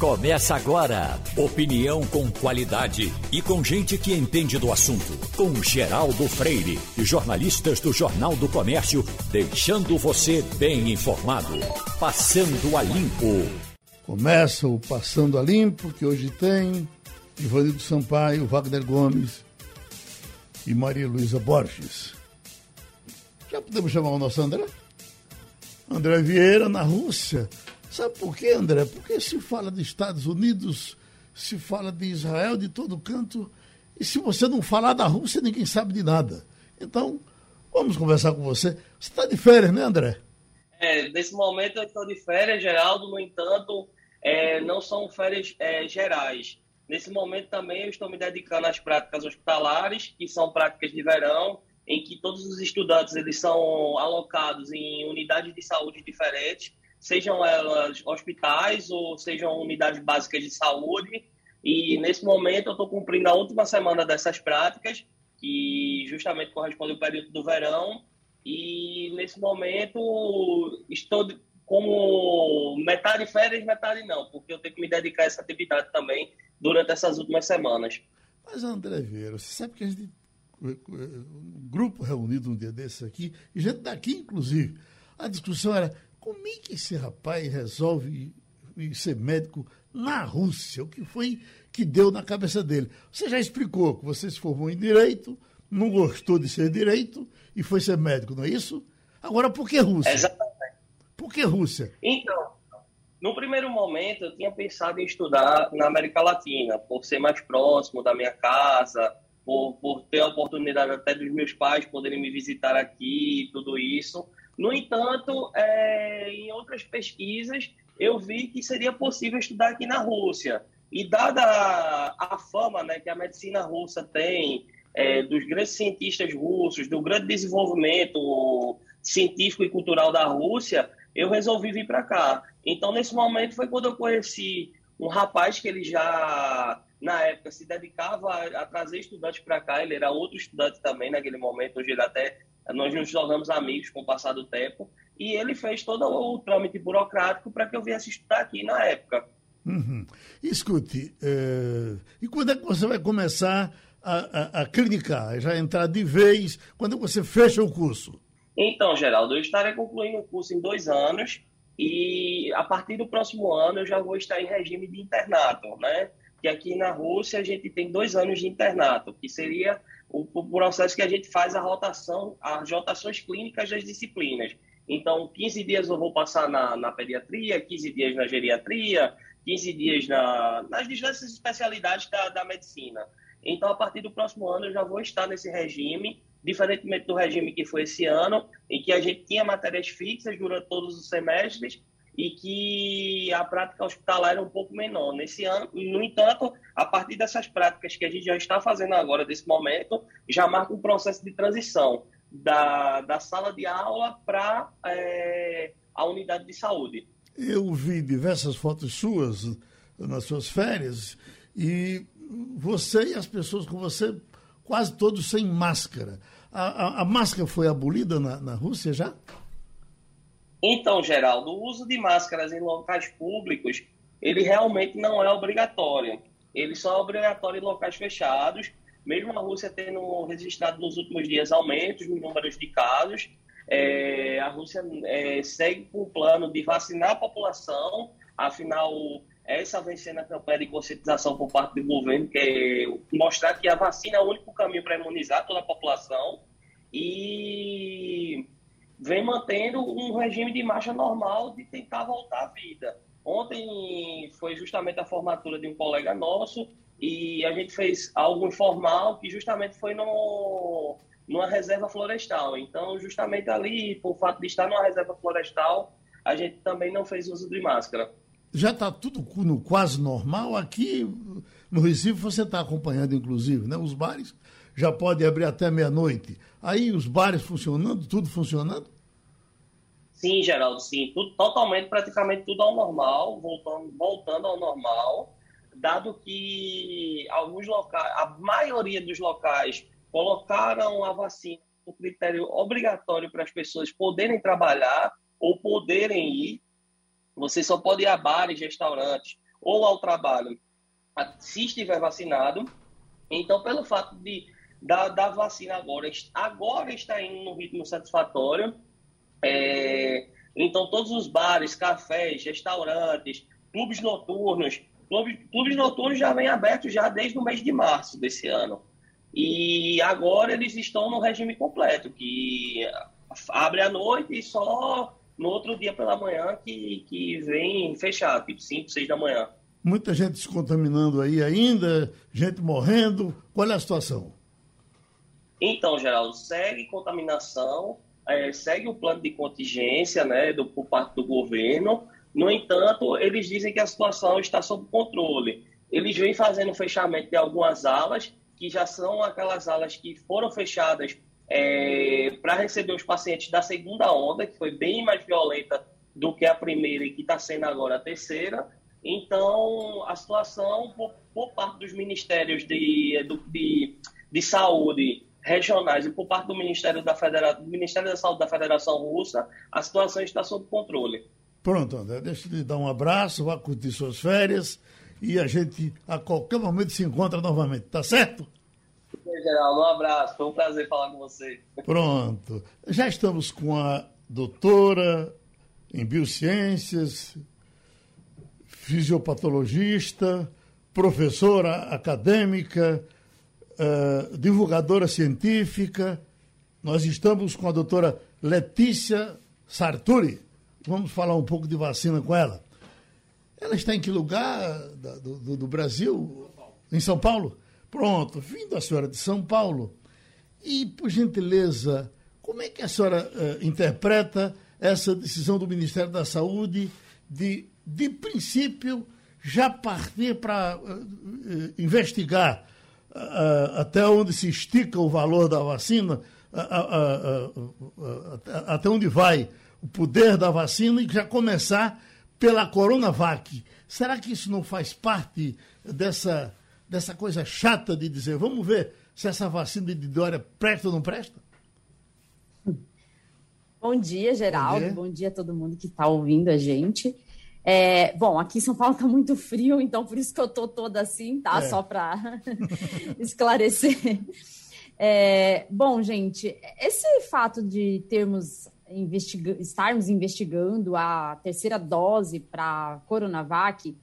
Começa agora. Opinião com qualidade e com gente que entende do assunto. Com Geraldo Freire e jornalistas do Jornal do Comércio, deixando você bem informado. Passando a Limpo. Começa o Passando a Limpo, que hoje tem Ivanildo Sampaio, Wagner Gomes e Maria Luísa Borges. Já podemos chamar o nosso André? André Vieira, na Rússia. Sabe por quê, André? Porque se fala de Estados Unidos, se fala de Israel, de todo canto, e se você não falar da Rússia, ninguém sabe de nada. Então, vamos conversar com você. Você está de férias, né, André? É, nesse momento eu estou de férias, Geraldo, no entanto, é, não são férias é, gerais. Nesse momento também eu estou me dedicando às práticas hospitalares, que são práticas de verão, em que todos os estudantes eles são alocados em unidades de saúde diferentes, sejam elas hospitais ou sejam unidades básicas de saúde. E nesse momento eu estou cumprindo a última semana dessas práticas, que justamente corresponde ao período do verão. E nesse momento estou como metade férias, metade não, porque eu tenho que me dedicar a essa atividade também durante essas últimas semanas. Mas André Vieira, você sabe que a gente um grupo reunido um dia desses aqui, e gente daqui, inclusive. A discussão era como é que esse rapaz resolve ser médico na Rússia? O que foi que deu na cabeça dele? Você já explicou que você se formou em direito, não gostou de ser direito e foi ser médico, não é isso? Agora, por que Rússia? Exatamente. Por que Rússia? Então, no primeiro momento, eu tinha pensado em estudar na América Latina, por ser mais próximo da minha casa, por, por ter a oportunidade até dos meus pais poderem me visitar aqui e tudo isso. No entanto, é, em outras pesquisas, eu vi que seria possível estudar aqui na Rússia. E dada a, a fama né, que a medicina russa tem, é, dos grandes cientistas russos, do grande desenvolvimento científico e cultural da Rússia, eu resolvi vir para cá. Então, nesse momento, foi quando eu conheci um rapaz que ele já na época se dedicava a, a trazer estudantes para cá, ele era outro estudante também naquele momento, hoje ele até nós nos tornamos amigos com o passar do tempo, e ele fez todo o trâmite burocrático para que eu viesse estudar aqui na época. Uhum. Escute, é... e quando é que você vai começar a, a, a clinicar? Já entrar de vez? Quando é você fecha o curso? Então, Geraldo, eu estarei concluindo o curso em dois anos e a partir do próximo ano eu já vou estar em regime de internato, né? que aqui na Rússia a gente tem dois anos de internato, que seria o, o processo que a gente faz a rotação, as rotações clínicas das disciplinas. Então, 15 dias eu vou passar na, na pediatria, 15 dias na geriatria, 15 dias na, nas diversas especialidades da, da medicina. Então, a partir do próximo ano, eu já vou estar nesse regime, diferentemente do regime que foi esse ano, em que a gente tinha matérias fixas durante todos os semestres e que a prática hospitalar era um pouco menor. Nesse ano, no entanto, a partir dessas práticas que a gente já está fazendo agora, desse momento, já marca um processo de transição da, da sala de aula para é, a unidade de saúde. Eu vi diversas fotos suas nas suas férias e você e as pessoas com você, quase todos sem máscara. A, a, a máscara foi abolida na, na Rússia já? Então, Geraldo, o uso de máscaras em locais públicos, ele realmente não é obrigatório. Ele só é obrigatório em locais fechados, mesmo a Rússia tendo registrado nos últimos dias aumentos no número de casos. É, a Rússia é, segue com o plano de vacinar a população, afinal, essa vem sendo a campanha de conscientização por parte do governo, que é mostrar que a vacina é o único caminho para imunizar toda a população. E vem mantendo um regime de marcha normal de tentar voltar à vida. Ontem foi justamente a formatura de um colega nosso e a gente fez algo informal que justamente foi no, numa reserva florestal. Então, justamente ali, por fato de estar numa reserva florestal, a gente também não fez uso de máscara. Já está tudo no quase normal. Aqui no Recife você está acompanhando, inclusive, né? Os bares já podem abrir até meia-noite. Aí os bares funcionando, tudo funcionando? Sim, Geraldo, sim. Tudo, totalmente, praticamente tudo ao normal, voltando, voltando ao normal, dado que alguns locais, a maioria dos locais colocaram a vacina como critério obrigatório para as pessoas poderem trabalhar ou poderem ir. Você só pode ir a bares, restaurantes ou ao trabalho, se estiver vacinado. Então, pelo fato de da, da vacina agora, agora está indo no ritmo satisfatório, é, então todos os bares, cafés, restaurantes, clubes noturnos, clubes, clubes noturnos já vêm abertos já desde o mês de março desse ano. E agora eles estão no regime completo, que abre à noite e só no outro dia pela manhã que, que vem fechado, tipo 5, 6 da manhã. Muita gente se contaminando aí ainda, gente morrendo. Qual é a situação? Então, Geraldo, segue contaminação, é, segue o plano de contingência né, do, por parte do governo. No entanto, eles dizem que a situação está sob controle. Eles vêm fazendo fechamento de algumas alas, que já são aquelas alas que foram fechadas é, para receber os pacientes da segunda onda, que foi bem mais violenta do que a primeira e que está sendo agora a terceira. Então, a situação, por, por parte dos ministérios de, de, de saúde regionais e por parte do Ministério da, Federa... do Ministério da Saúde da Federação Russa, a situação está sob controle. Pronto, André, deixa eu lhe dar um abraço, vá curtir suas férias e a gente a qualquer momento se encontra novamente, tá certo? Geraldo, um abraço, foi um prazer falar com você. Pronto, já estamos com a doutora em biociências, fisiopatologista, professora acadêmica, uh, divulgadora científica. Nós estamos com a doutora Letícia Sarturi. Vamos falar um pouco de vacina com ela. Ela está em que lugar do, do, do Brasil? Em São Paulo? Pronto, vindo a senhora de São Paulo. E, por gentileza, como é que a senhora uh, interpreta essa decisão do Ministério da Saúde de, de princípio, já partir para uh, uh, investigar até onde se estica o valor da vacina, até onde vai o poder da vacina e já começar pela Coronavac. Será que isso não faz parte dessa, dessa coisa chata de dizer, vamos ver se essa vacina de Dória presta ou não presta? Bom dia, Geraldo. Bom dia, Bom dia a todo mundo que está ouvindo a gente. É, bom, aqui em São Paulo está muito frio, então por isso que eu tô toda assim, tá? É. Só para esclarecer. É, bom, gente, esse fato de termos investiga estarmos investigando a terceira dose para Coronavac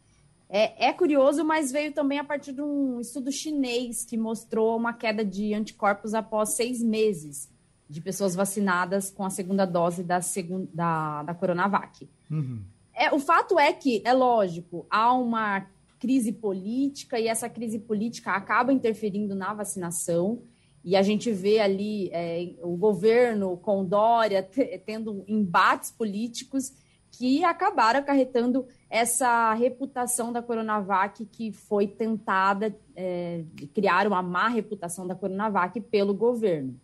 é, é, curioso, mas veio também a partir de um estudo chinês que mostrou uma queda de anticorpos após seis meses de pessoas vacinadas com a segunda dose da, segun da, da Coronavac. Uhum. É, o fato é que, é lógico, há uma crise política e essa crise política acaba interferindo na vacinação. E a gente vê ali é, o governo com Dória tendo embates políticos que acabaram acarretando essa reputação da Coronavac que foi tentada é, criar uma má reputação da Coronavac pelo governo.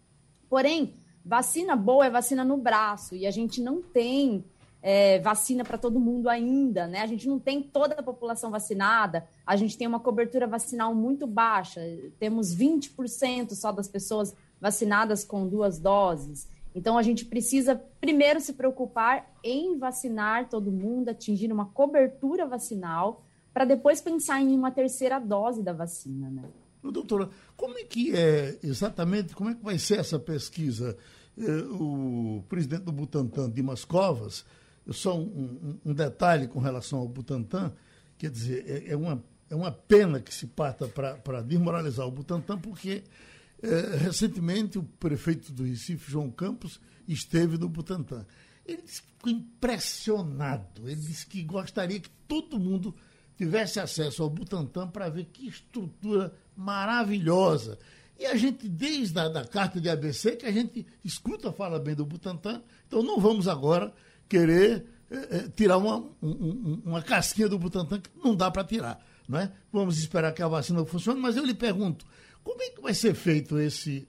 Porém, vacina boa é vacina no braço e a gente não tem é, vacina para todo mundo ainda, né? A gente não tem toda a população vacinada, a gente tem uma cobertura vacinal muito baixa, temos 20% só das pessoas vacinadas com duas doses. Então, a gente precisa primeiro se preocupar em vacinar todo mundo, atingir uma cobertura vacinal, para depois pensar em uma terceira dose da vacina, né? Doutora, como é que é exatamente, como é que vai ser essa pesquisa? É, o presidente do Butantan, Dimas Covas, só um, um, detalhe com relação ao Butantan, quer dizer, é, é uma, é uma pena que se parta para desmoralizar o Butantan, porque é, recentemente o prefeito do Recife, João Campos, esteve no Butantan. Ele disse que ficou impressionado, ele disse que gostaria que todo mundo tivesse acesso ao Butantan para ver que estrutura maravilhosa. E a gente, desde a da carta de ABC, que a gente escuta falar bem do Butantan, então não vamos agora querer é, tirar uma, um, uma casquinha do Butantan que não dá para tirar. Não é? Vamos esperar que a vacina funcione, mas eu lhe pergunto, como é que vai ser feito esse.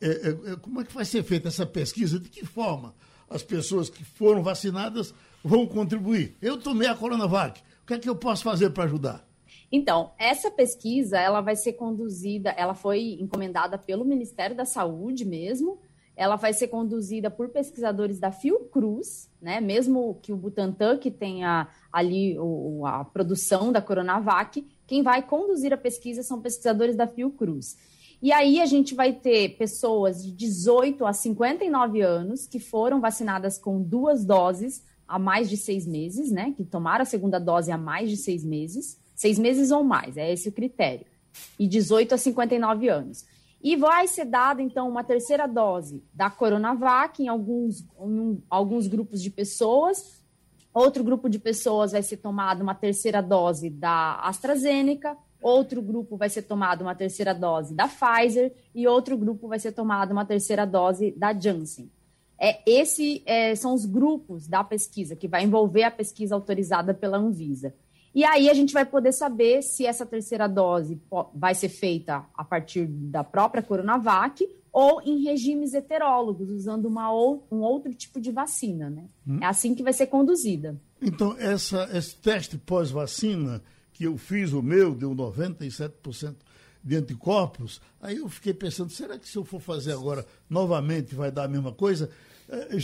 É, é, como é que vai ser feita essa pesquisa? De que forma as pessoas que foram vacinadas vão contribuir? Eu tomei a Coronavac. O que é que eu posso fazer para ajudar? Então, essa pesquisa ela vai ser conduzida, ela foi encomendada pelo Ministério da Saúde mesmo, ela vai ser conduzida por pesquisadores da Fiocruz, né? Mesmo que o Butantan que tenha ali o, a produção da Coronavac, quem vai conduzir a pesquisa são pesquisadores da Fiocruz. E aí a gente vai ter pessoas de 18 a 59 anos que foram vacinadas com duas doses há mais de seis meses, né? Que tomaram a segunda dose há mais de seis meses, seis meses ou mais, é esse o critério. E 18 a 59 anos. E vai ser dada, então, uma terceira dose da Coronavac em alguns, em alguns grupos de pessoas. Outro grupo de pessoas vai ser tomada uma terceira dose da AstraZeneca. Outro grupo vai ser tomado uma terceira dose da Pfizer. E outro grupo vai ser tomado uma terceira dose da Janssen. É, esse é, são os grupos da pesquisa que vai envolver a pesquisa autorizada pela Anvisa. E aí a gente vai poder saber se essa terceira dose vai ser feita a partir da própria Coronavac ou em regimes heterólogos, usando uma ou, um outro tipo de vacina, né? Hum. É assim que vai ser conduzida. Então, essa, esse teste pós-vacina, que eu fiz o meu, deu 97% de anticorpos, aí eu fiquei pensando, será que se eu for fazer agora novamente vai dar a mesma coisa? Eh,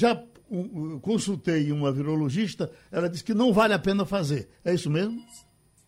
já consultei uma virologista, ela disse que não vale a pena fazer. É isso mesmo?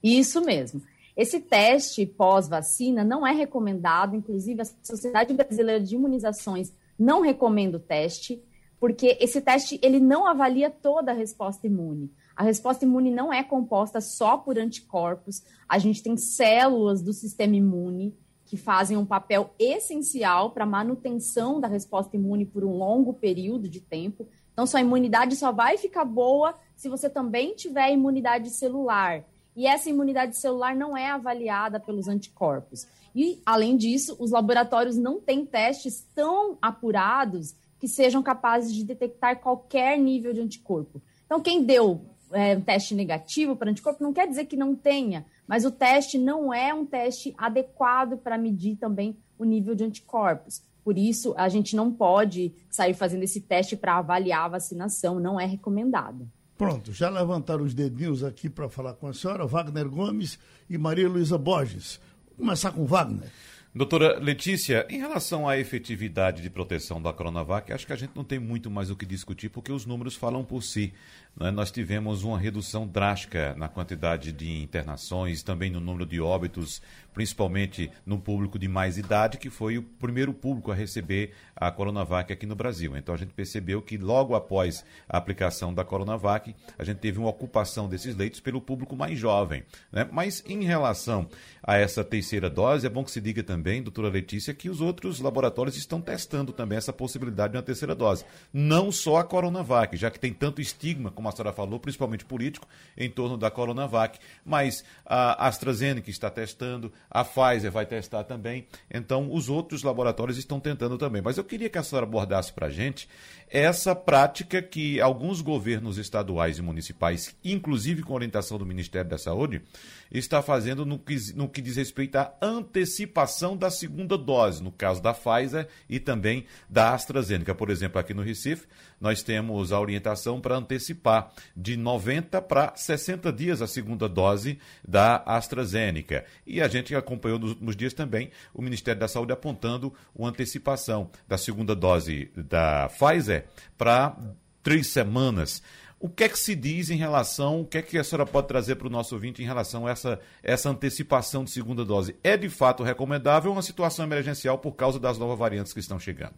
Isso mesmo. Esse teste pós-vacina não é recomendado, inclusive a Sociedade Brasileira de Imunizações não recomenda o teste, porque esse teste ele não avalia toda a resposta imune. A resposta imune não é composta só por anticorpos, a gente tem células do sistema imune que fazem um papel essencial para a manutenção da resposta imune por um longo período de tempo. Então, sua imunidade só vai ficar boa se você também tiver imunidade celular. E essa imunidade celular não é avaliada pelos anticorpos. E, além disso, os laboratórios não têm testes tão apurados que sejam capazes de detectar qualquer nível de anticorpo. Então, quem deu é, um teste negativo para anticorpo não quer dizer que não tenha, mas o teste não é um teste adequado para medir também o nível de anticorpos. Por isso, a gente não pode sair fazendo esse teste para avaliar a vacinação, não é recomendado. Pronto, já levantaram os dedinhos aqui para falar com a senhora, Wagner Gomes e Maria Luísa Borges. Vou começar com Wagner. Doutora Letícia, em relação à efetividade de proteção da Coronavac, acho que a gente não tem muito mais o que discutir, porque os números falam por si. Né? Nós tivemos uma redução drástica na quantidade de internações, também no número de óbitos, principalmente no público de mais idade, que foi o primeiro público a receber a Coronavac aqui no Brasil. Então a gente percebeu que logo após a aplicação da Coronavac, a gente teve uma ocupação desses leitos pelo público mais jovem. Né? Mas em relação a essa terceira dose, é bom que se diga também, doutora Letícia, que os outros laboratórios estão testando também essa possibilidade de uma terceira dose. Não só a Coronavac, já que tem tanto estigma como como a senhora falou, principalmente político, em torno da Coronavac, mas a AstraZeneca está testando, a Pfizer vai testar também, então os outros laboratórios estão tentando também. Mas eu queria que a senhora abordasse para a gente essa prática que alguns governos estaduais e municipais, inclusive com orientação do Ministério da Saúde, está fazendo no que, no que diz respeito à antecipação da segunda dose, no caso da Pfizer e também da AstraZeneca. Por exemplo, aqui no Recife, nós temos a orientação para antecipar de 90 para 60 dias a segunda dose da AstraZeneca. E a gente acompanhou nos últimos dias também o Ministério da Saúde apontando uma antecipação da segunda dose da Pfizer para três semanas. O que é que se diz em relação, o que é que a senhora pode trazer para o nosso ouvinte em relação a essa, essa antecipação de segunda dose? É de fato recomendável uma situação emergencial por causa das novas variantes que estão chegando?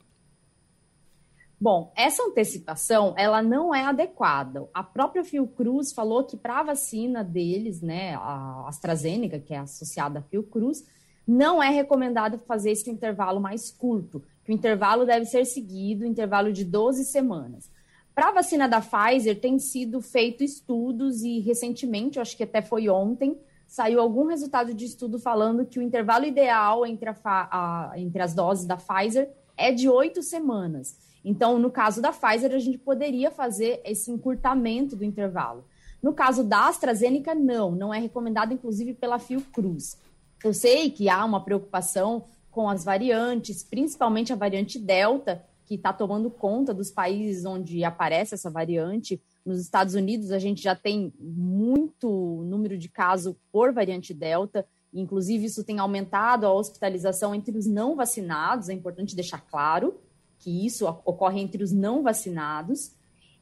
Bom, essa antecipação, ela não é adequada. A própria Fiocruz falou que para a vacina deles, né, a AstraZeneca, que é associada à Fiocruz, não é recomendado fazer esse intervalo mais curto, que o intervalo deve ser seguido, intervalo de 12 semanas. Para a vacina da Pfizer, tem sido feito estudos e recentemente, acho que até foi ontem, saiu algum resultado de estudo falando que o intervalo ideal entre, a, a, entre as doses da Pfizer é de oito semanas. Então, no caso da Pfizer, a gente poderia fazer esse encurtamento do intervalo. No caso da AstraZeneca, não, não é recomendado, inclusive pela Fiocruz. Eu sei que há uma preocupação com as variantes, principalmente a variante Delta, que está tomando conta dos países onde aparece essa variante. Nos Estados Unidos, a gente já tem muito número de casos por variante Delta, inclusive isso tem aumentado a hospitalização entre os não vacinados, é importante deixar claro. que isso ocorre entre os não vacinados.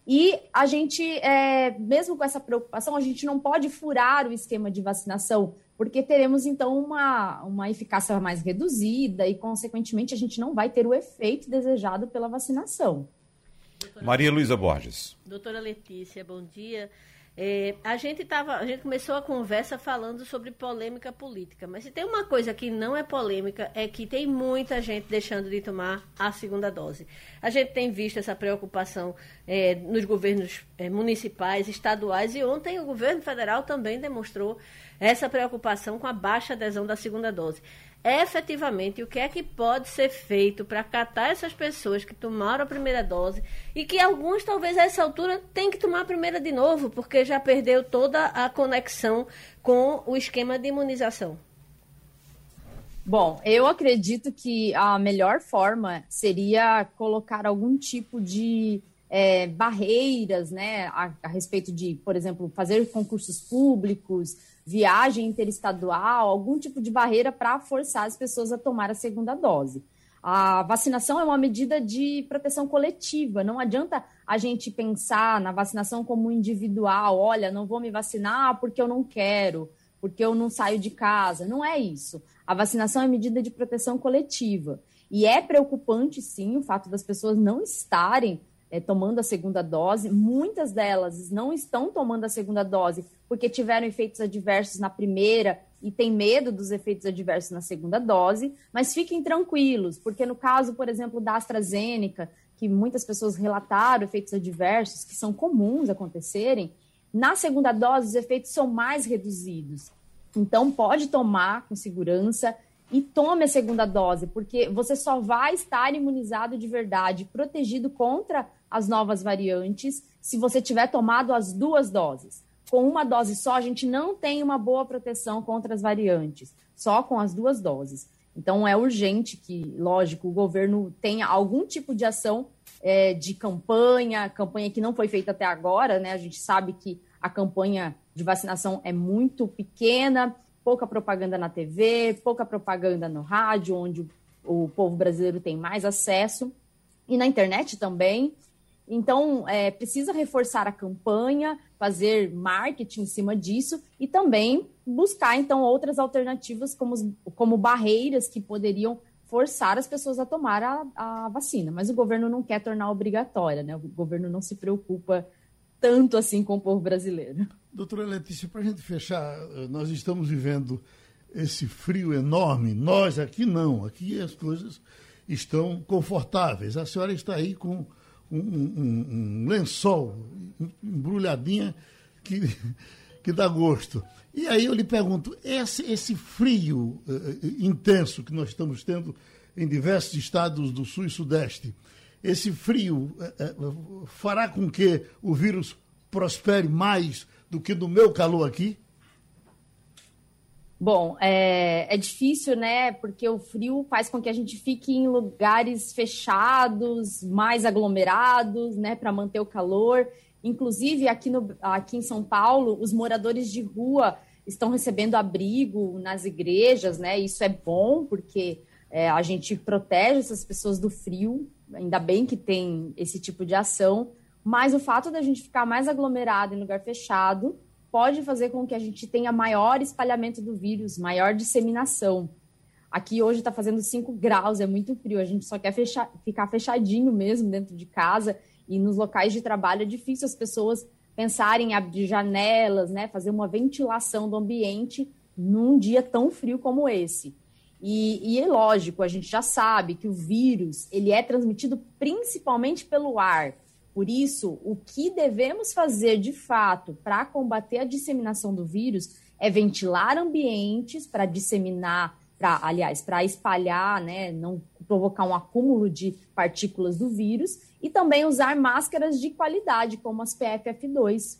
E a gente, é, mesmo com essa preocupação, a gente não pode furar o esquema de vacinação, porque teremos então uma, uma eficácia mais reduzida e, consequentemente, a gente não vai ter o efeito desejado pela vacinação. Doutora Maria Luísa Borges. Doutora Letícia, bom dia. É, a gente tava, a gente começou a conversa falando sobre polêmica política, mas se tem uma coisa que não é polêmica é que tem muita gente deixando de tomar a segunda dose. A gente tem visto essa preocupação é, nos governos é, municipais, estaduais e ontem o governo federal também demonstrou essa preocupação com a baixa adesão da segunda dose efetivamente o que é que pode ser feito para catar essas pessoas que tomaram a primeira dose e que alguns talvez a essa altura têm que tomar a primeira de novo, porque já perdeu toda a conexão com o esquema de imunização. Bom, eu acredito que a melhor forma seria colocar algum tipo de é, barreiras, né, a, a respeito de, por exemplo, fazer concursos públicos, viagem interestadual, algum tipo de barreira para forçar as pessoas a tomar a segunda dose. A vacinação é uma medida de proteção coletiva. Não adianta a gente pensar na vacinação como individual. Olha, não vou me vacinar porque eu não quero, porque eu não saio de casa. Não é isso. A vacinação é medida de proteção coletiva. E é preocupante, sim, o fato das pessoas não estarem é, tomando a segunda dose. Muitas delas não estão tomando a segunda dose porque tiveram efeitos adversos na primeira e tem medo dos efeitos adversos na segunda dose, mas fiquem tranquilos, porque no caso, por exemplo, da AstraZeneca, que muitas pessoas relataram efeitos adversos que são comuns acontecerem, na segunda dose os efeitos são mais reduzidos. Então pode tomar com segurança e tome a segunda dose, porque você só vai estar imunizado de verdade, protegido contra as novas variantes, se você tiver tomado as duas doses. Com uma dose só, a gente não tem uma boa proteção contra as variantes, só com as duas doses. Então, é urgente que, lógico, o governo tenha algum tipo de ação é, de campanha, campanha que não foi feita até agora, né? A gente sabe que a campanha de vacinação é muito pequena, pouca propaganda na TV, pouca propaganda no rádio, onde o, povo brasileiro tem mais acesso, e na internet também. Então, é, precisa reforçar a campanha, fazer marketing em cima disso e também buscar, então, outras alternativas como, como barreiras que poderiam forçar as pessoas a tomar a, a vacina. Mas o governo não quer tornar obrigatória, né? O governo não se preocupa tanto assim com o povo brasileiro. Doutora Letícia, para a gente fechar, eh, nós estamos vivendo esse frio enorme. Nós aqui não, aqui as coisas estão confortáveis. A senhora está aí com um, um, um lençol embrulhadinha que, que dá gosto. E aí eu lhe pergunto, esse, esse frio uh, intenso que nós estamos tendo em diversos estados do sul e sudeste, esse frio uh, uh, fará com que o vírus prospere mais do que no meu calor aqui? Bom, é, é difícil, né? Porque o frio faz com que a gente fique em lugares fechados, mais aglomerados, né? Para manter o calor. Inclusive, aqui, no, aqui em São Paulo, os moradores de rua estão recebendo abrigo nas igrejas, né? Isso é bom, porque é, a gente protege essas pessoas do frio. Ainda bem que tem esse tipo de ação. Mas o fato da gente ficar mais aglomerado em lugar fechado pode fazer com que a gente tenha maior espalhamento do vírus, maior disseminação. Aqui hoje está fazendo 5 graus, é muito frio, a gente só quer fechar, ficar fechadinho mesmo dentro de casa e nos locais de trabalho é difícil as pessoas pensarem em abrir janelas, né, fazer uma ventilação do ambiente num dia tão frio como esse. E, e, é lógico, a gente já sabe que o vírus ele é transmitido principalmente pelo ar. Por isso, o que devemos fazer de fato para combater a disseminação do vírus é ventilar ambientes para disseminar, aliás, para espalhar, né, não provocar um acúmulo de partículas do vírus e também usar máscaras de qualidade, como as PFF2.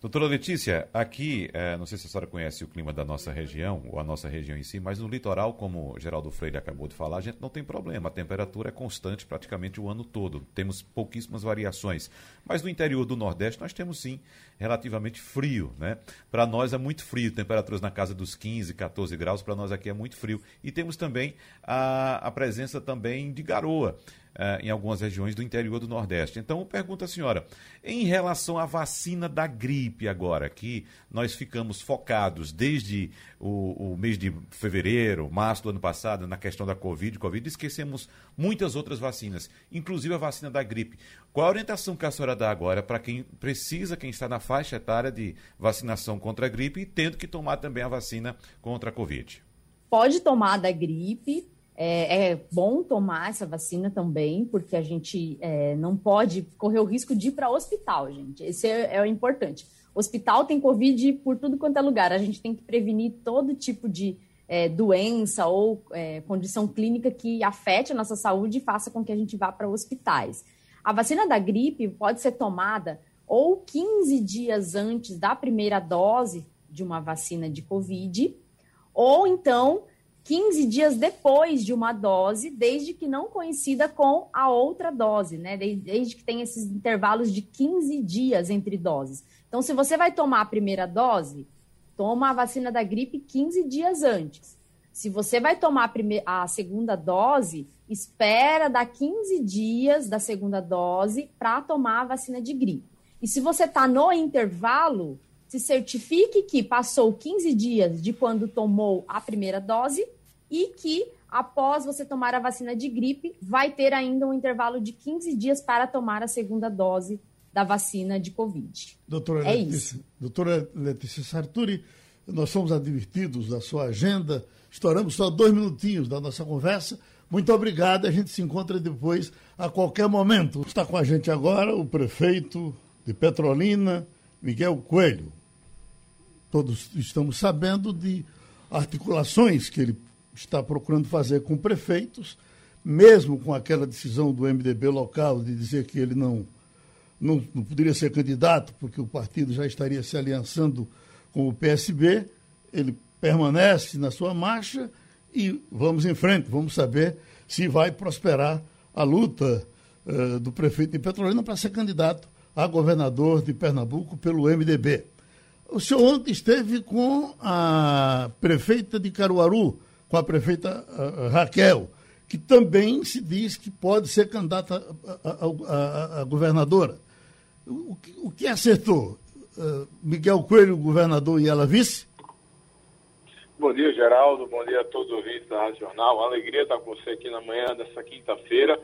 Doutora Letícia, aqui, é, não sei se a senhora conhece o clima da nossa região, ou a nossa região em si, mas no litoral, como Geraldo Freire acabou de falar, a gente não tem problema. A temperatura é constante praticamente o ano todo. Temos pouquíssimas variações. Mas no interior do Nordeste nós temos sim relativamente frio, né? Para nós é muito frio, temperaturas na casa dos 15, 14 graus, para nós aqui é muito frio. E temos também a, a presença também de garoa. Uh, em algumas regiões do interior do Nordeste. Então, pergunta a senhora, em relação à vacina da gripe agora, que nós ficamos focados desde o, o, mês de fevereiro, março do ano passado, na questão da Covid, Covid, esquecemos muitas outras vacinas, inclusive a vacina da gripe. Qual a orientação que a senhora dá agora para quem precisa, quem está na faixa etária de vacinação contra a gripe e tendo que tomar também a vacina contra a Covid? Pode tomar da gripe, é, é, bom tomar essa vacina também, porque a gente é, não pode correr o risco de ir para hospital, gente. Esse é, é o importante. Hospital tem Covid por tudo quanto é lugar. A gente tem que prevenir todo tipo de é, doença ou é, condição clínica que afete a nossa saúde e faça com que a gente vá para hospitais. A vacina da gripe pode ser tomada ou 15 dias antes da primeira dose de uma vacina de Covid, ou então 15 dias depois de uma dose, desde que não coincida com a outra dose, né? Desde que tem esses intervalos de 15 dias entre doses. Então, se você vai tomar a primeira dose, toma a vacina da gripe 15 dias antes. Se você vai tomar a, primeira, a segunda dose, espera dar 15 dias da segunda dose para tomar a vacina de gripe. E se você está no intervalo, se certifique que passou 15 dias de quando tomou a primeira dose e que após você tomar a vacina de gripe, vai ter ainda um intervalo de 15 dias para tomar a segunda dose da vacina de Covid. Doutora, é Letícia, isso. doutora Letícia Sarturi, nós somos advertidos da sua agenda, estouramos só dois minutinhos da nossa conversa. Muito obrigado, a gente se encontra depois a qualquer momento. Está com a gente agora o prefeito de Petrolina, Miguel Coelho. Todos estamos sabendo de articulações que ele está procurando fazer com prefeitos, mesmo com aquela decisão do MDB local de dizer que ele não, não, não poderia ser candidato, porque o partido já estaria se aliançando com o PSB, ele permanece na sua marcha e vamos em frente, vamos saber se vai prosperar a luta uh, do prefeito de Petrolina para ser candidato a governador de Pernambuco pelo MDB. O senhor ontem esteve com a prefeita de Caruaru, com a prefeita uh, Raquel, que também se diz que pode ser candidata a, a, a, a governadora. O, o, que acertou? Uh, Miguel Coelho, governador, e ela vice? Bom dia, Geraldo. Bom dia a todos os ouvintes da Rádio Jornal. Alegria estar com você aqui na manhã dessa quinta-feira.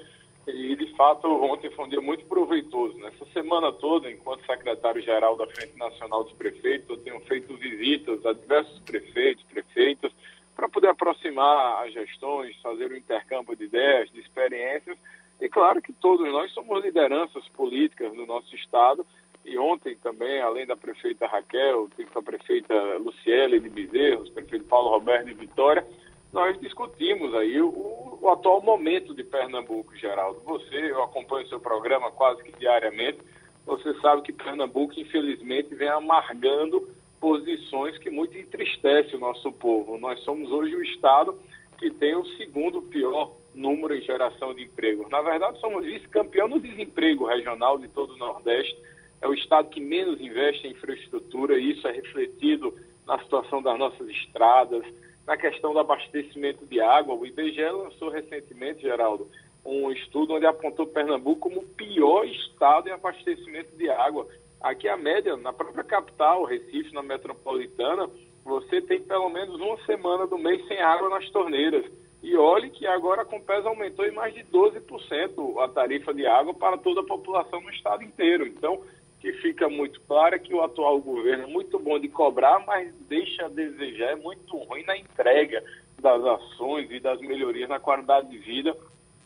E, de fato, ontem foi um dia muito proveitoso. Nessa semana toda, enquanto secretário-geral da Frente Nacional dos Prefeitos, eu tenho feito visitas a diversos prefeitos, prefeitas, para poder aproximar as gestões, fazer o intercâmbio de ideias, de experiências. E claro que todos nós somos lideranças políticas no nosso Estado. E ontem também, além da prefeita Raquel, a prefeita Luciele de Bezerros, prefeito Paulo Roberto de Vitória, nós discutimos aí o, o atual momento de Pernambuco, Geraldo. Você, eu acompanho seu programa quase que diariamente, você sabe que Pernambuco, infelizmente, vem amargando posições que muito entristece o nosso povo. Nós somos hoje o Estado que tem o segundo pior número em geração de emprego. Na verdade, somos vice-campeão no desemprego regional de todo o Nordeste. É o Estado que menos investe em infraestrutura e isso é refletido na situação das nossas estradas, na questão do abastecimento de água. O IBGE lançou recentemente, Geraldo, um estudo onde apontou Pernambuco como o pior estado em abastecimento de água. Aqui a média, na própria capital, Recife, na metropolitana, você tem pelo menos uma semana do mês sem água nas torneiras. E olhe que agora a Compesa aumentou em mais de 12% a tarifa de água para toda a população no estado inteiro. Então, que fica muito claro é que o atual governo é muito bom de cobrar, mas deixa a desejar, é muito ruim na entrega das ações e das melhorias na qualidade de vida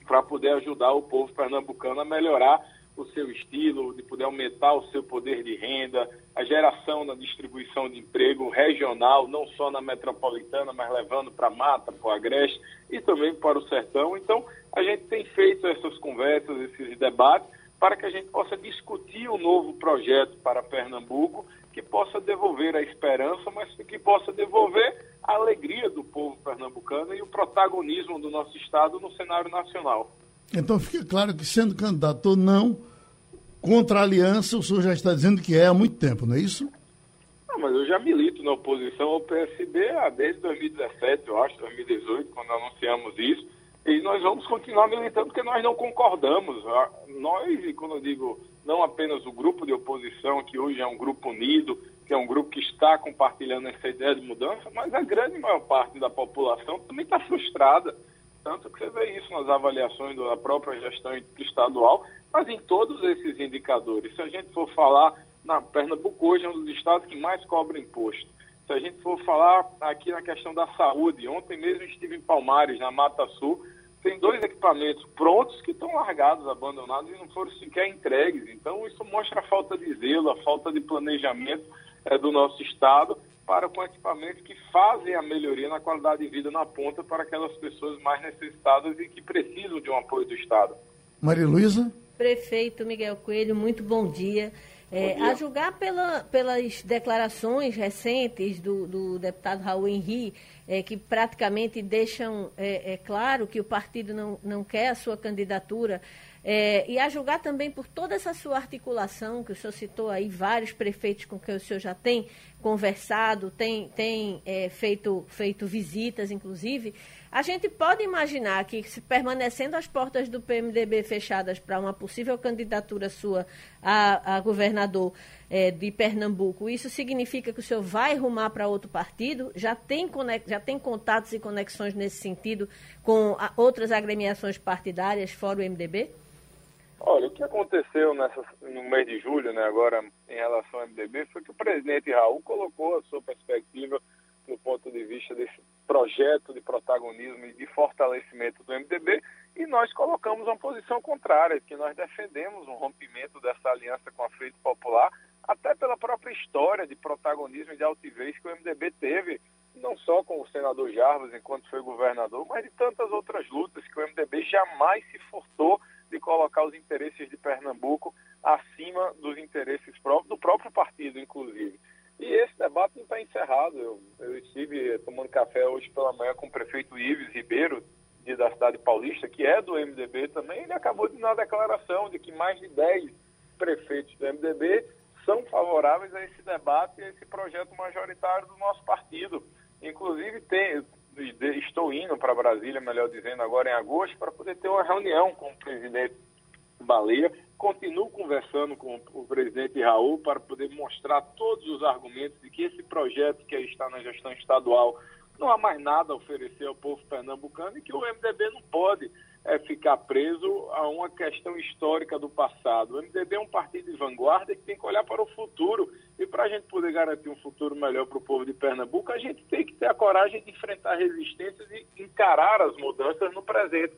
para poder ajudar o povo pernambucano a melhorar o seu estilo, de poder aumentar o seu poder de renda, a geração na distribuição de emprego regional, não só na metropolitana, mas levando para a mata, para o agreste e também para o sertão. Então, a gente tem feito essas conversas, esses debates, para que a gente possa discutir um novo projeto para Pernambuco, que possa devolver a esperança, mas que possa devolver a alegria do povo pernambucano e o protagonismo do nosso Estado no cenário nacional. Então fica claro que, sendo candidato ou não, contra a aliança, o senhor já está dizendo que é há muito tempo, não é isso? Não, mas eu já milito na oposição ao PSB desde 2017, eu acho, 2018, quando anunciamos isso. E nós vamos continuar militando porque nós não concordamos. Nós, e quando eu digo não apenas o grupo de oposição, que hoje é um grupo unido, que é um grupo que está compartilhando essa ideia de mudança, mas a grande maior parte da população também está frustrada. Tanto que você vê isso nas avaliações da própria gestão estadual, mas em todos esses indicadores. Se a gente for falar, na Pernambuco hoje é um dos estados que mais cobra imposto. Se a gente for falar aqui na questão da saúde, ontem mesmo estive em Palmares, na Mata Sul, tem dois equipamentos prontos que estão largados, abandonados e não foram sequer entregues. Então, isso mostra a falta de zelo, a falta de planejamento é, do nosso Estado para com equipamentos que fazem a melhoria na qualidade de vida na ponta para aquelas pessoas mais necessitadas e que precisam de um apoio do Estado. Maria Luísa? Prefeito Miguel Coelho, muito bom dia. É, a julgar pela, pelas declarações recentes do, do deputado Raul Henri, é, que praticamente deixam é, é, claro que o partido não, não quer a sua candidatura, é, e a julgar também por toda essa sua articulação, que o senhor citou aí, vários prefeitos com quem o senhor já tem conversado, tem, tem é, feito, feito visitas, inclusive, a gente pode imaginar que, se permanecendo as portas do PMDB fechadas para uma possível candidatura sua a, a governador é, de Pernambuco, isso significa que o senhor vai rumar para outro partido? Já tem, já tem contatos e conexões nesse sentido com a, outras agremiações partidárias fora o MDB? Olha, o que aconteceu nessa, no mês de julho, né, agora, em relação ao MDB, foi que o presidente Raul colocou a sua perspectiva no ponto de vista desse projeto de protagonismo e de fortalecimento do MDB, e nós colocamos uma posição contrária, que nós defendemos um rompimento dessa aliança com a Frente Popular, até pela própria história de protagonismo e de altivez que o MDB teve, não só com o senador Jarbas enquanto foi governador, mas de tantas outras lutas que o MDB jamais se furtou colocar os interesses de Pernambuco acima dos interesses próprios, do próprio partido, inclusive. E esse debate não está encerrado. Eu, eu, estive tomando café hoje pela manhã com o prefeito Ives Ribeiro, de, da cidade paulista, que é do MDB também. Ele acabou de dar uma declaração de que mais de 10 prefeitos do MDB são favoráveis a esse debate e a esse projeto majoritário do nosso partido. Inclusive, tem, estou indo para Brasília, melhor dizendo, agora em agosto, para poder ter uma reunião com o presidente Baleia. Continuo conversando com o presidente Raul para poder mostrar todos os argumentos de que esse projeto que está na gestão estadual não há mais nada a oferecer ao povo pernambucano e que o MDB não pode é, ficar preso a uma questão histórica do passado. O MDB é um partido de vanguarda que tem que olhar para o futuro. E para a gente poder garantir um futuro melhor para o povo de Pernambuco, a gente tem que ter a coragem de enfrentar resistências e encarar as mudanças no presente.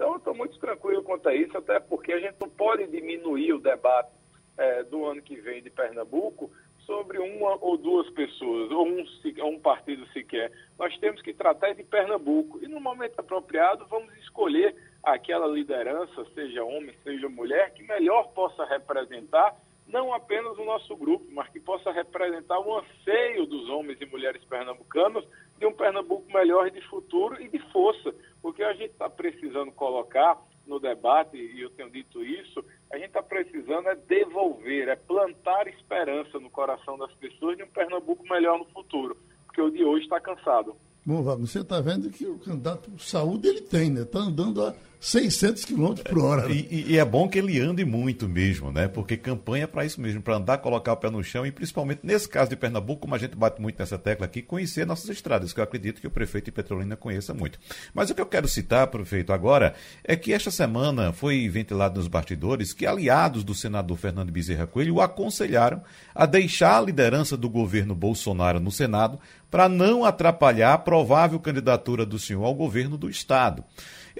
Então, eu estou muito tranquilo quanto a isso, até porque a gente não pode diminuir o debate é, do ano que vem de Pernambuco sobre uma ou duas pessoas, ou um, um partido sequer. Nós temos que tratar de Pernambuco. E no momento apropriado, vamos escolher aquela liderança, seja homem, seja mulher, que melhor possa representar não apenas o nosso grupo, mas que possa representar o anseio dos homens e mulheres pernambucanos de um Pernambuco melhor de futuro e de força. Porque a gente está precisando colocar no debate, e eu tenho dito isso, a gente está precisando é devolver, é plantar esperança no coração das pessoas de um Pernambuco melhor no futuro. Porque o de hoje está cansado. Bom, Wagner, você está vendo que o candidato saúde ele tem, né? Está andando a 600 km por hora. Né? E, e, é bom que ele ande muito mesmo, né? Porque campanha é para isso mesmo, para andar, colocar o pé no chão e principalmente nesse caso de Pernambuco, como a gente bate muito nessa tecla aqui, conhecer nossas estradas, que eu acredito que o prefeito de Petrolina conheça muito. Mas o que eu quero citar, prefeito, agora, é que esta semana foi ventilado nos bastidores que aliados do senador Fernando Bezerra Coelho o aconselharam a deixar a liderança do governo Bolsonaro no Senado para não atrapalhar a provável candidatura do senhor ao governo do Estado.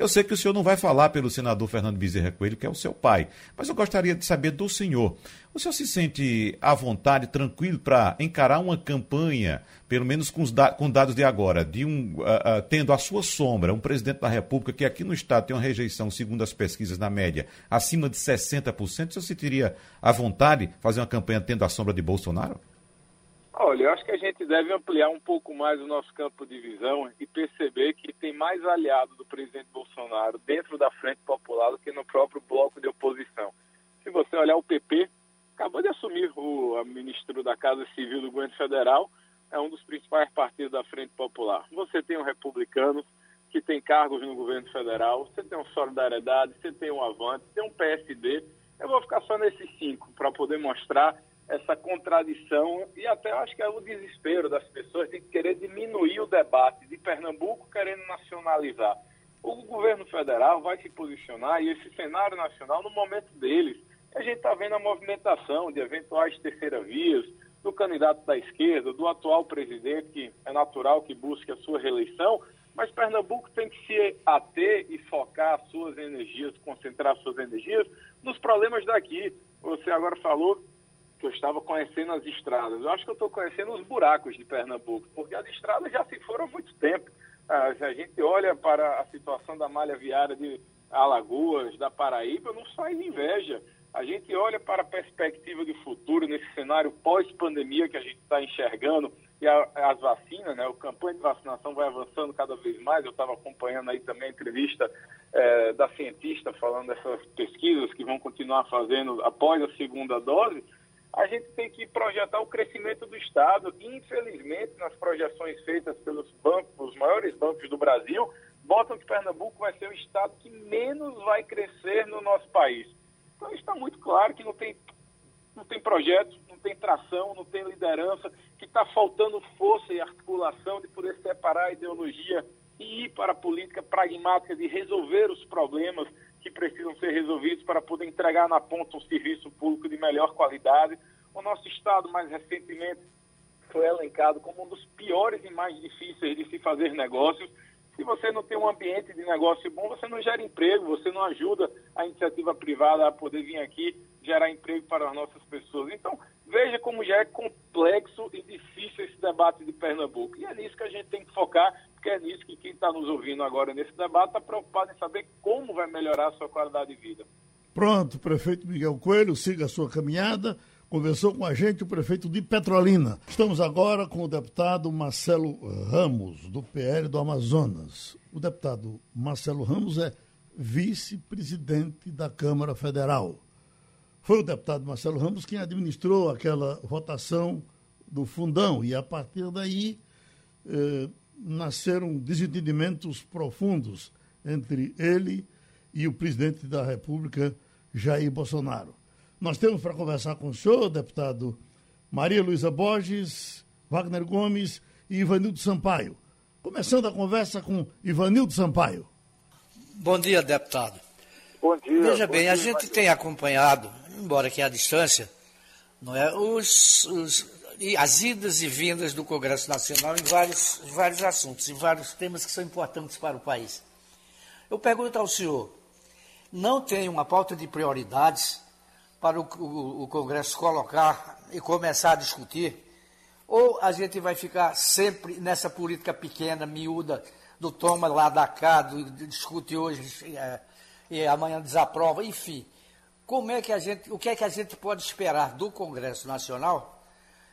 Eu sei que o senhor não vai falar pelo senador Fernando Bezerra Coelho, que é o seu pai, mas eu gostaria de saber do senhor. O senhor se sente à vontade, tranquilo, para encarar uma campanha, pelo menos com, os da com dados de agora, de um uh, uh, tendo a sua sombra, um presidente da República que aqui no Estado tem uma rejeição, segundo as pesquisas, na média, acima de 60%, o senhor se teria à vontade fazer uma campanha tendo a sombra de Bolsonaro? Olha, eu acho que a gente deve ampliar um pouco mais o nosso campo de visão e perceber que tem mais aliado do presidente Bolsonaro dentro da Frente Popular do que no próprio bloco de oposição. Se você olhar o PP, acabou de assumir o ministro da Casa Civil do governo federal, é um dos principais partidos da Frente Popular. Você tem o Republicano, que tem cargos no governo federal, você tem o Solidariedade, você tem o Avante, tem um PSD. Eu vou ficar só nesses cinco para poder mostrar essa contradição e até acho que é o desespero das pessoas de querer diminuir o debate de Pernambuco querendo nacionalizar. O governo federal vai se posicionar e esse cenário nacional no momento deles. A gente está vendo a movimentação de eventuais terceiras vias, do candidato da esquerda, do atual presidente, que é natural que busque a sua reeleição, mas Pernambuco tem que se ater e focar suas energias, concentrar suas energias nos problemas daqui. Você agora falou que eu estava conhecendo as estradas. Eu acho que eu estou conhecendo os buracos de Pernambuco, porque as estradas já se foram há muito tempo. Ah, a gente olha para a situação da malha viária de Alagoas, da Paraíba, não sai de inveja. A gente olha para a perspectiva de futuro nesse cenário pós-pandemia que a gente está enxergando e a, as vacinas, né? O campanha de vacinação vai avançando cada vez mais. Eu estava acompanhando aí também a entrevista é, da cientista falando dessas pesquisas que vão continuar fazendo após a segunda dose a gente tem que projetar o crescimento do Estado. Infelizmente, nas projeções feitas pelos bancos, os maiores bancos do Brasil, botam que Pernambuco vai ser o Estado que menos vai crescer no nosso país. Então está muito claro que não tem, não tem projeto, não tem tração, não tem liderança, que está faltando força e articulação de poder separar a ideologia e ir para a política pragmática de resolver os problemas que precisam ser resolvidos para poder entregar na ponta um serviço público de melhor qualidade. O nosso Estado, mais recentemente, foi elencado como um dos piores e mais difíceis de se fazer negócios. Se você não tem um ambiente de negócio bom, você não gera emprego, você não ajuda a iniciativa privada a poder vir aqui gerar emprego para as nossas pessoas. Então, veja como já é complexo e difícil esse debate de Pernambuco. E é nisso que a gente tem que focar porque é nisso que quem está nos ouvindo agora nesse debate está preocupado em saber como vai melhorar a sua qualidade de vida. Pronto, prefeito Miguel Coelho, siga a sua caminhada. Conversou com a gente o prefeito de Petrolina. Estamos agora com o deputado Marcelo Ramos, do PL do Amazonas. O deputado Marcelo Ramos é vice-presidente da Câmara Federal. Foi o deputado Marcelo Ramos quem administrou aquela votação do fundão e a partir daí eh, nasceram desentendimentos profundos entre ele e o presidente da República, Jair Bolsonaro. Nós temos para conversar com o senhor, deputado Maria Luísa Borges, Wagner Gomes e Ivanildo Sampaio. Começando a conversa com Ivanildo Sampaio. Bom dia, deputado. Bom dia. Veja bom bem, dia, a gente tem acompanhado, embora que à distância, não é, os, os as idas e vindas do Congresso Nacional em vários, vários assuntos, em vários temas que são importantes para o país. Eu pergunto ao senhor, não tem uma pauta de prioridades para o, o, o Congresso colocar e começar a discutir? Ou a gente vai ficar sempre nessa política pequena, miúda, do toma lá da cá, do discute hoje é, e amanhã desaprova, enfim. Como é que a gente, o que é que a gente pode esperar do Congresso Nacional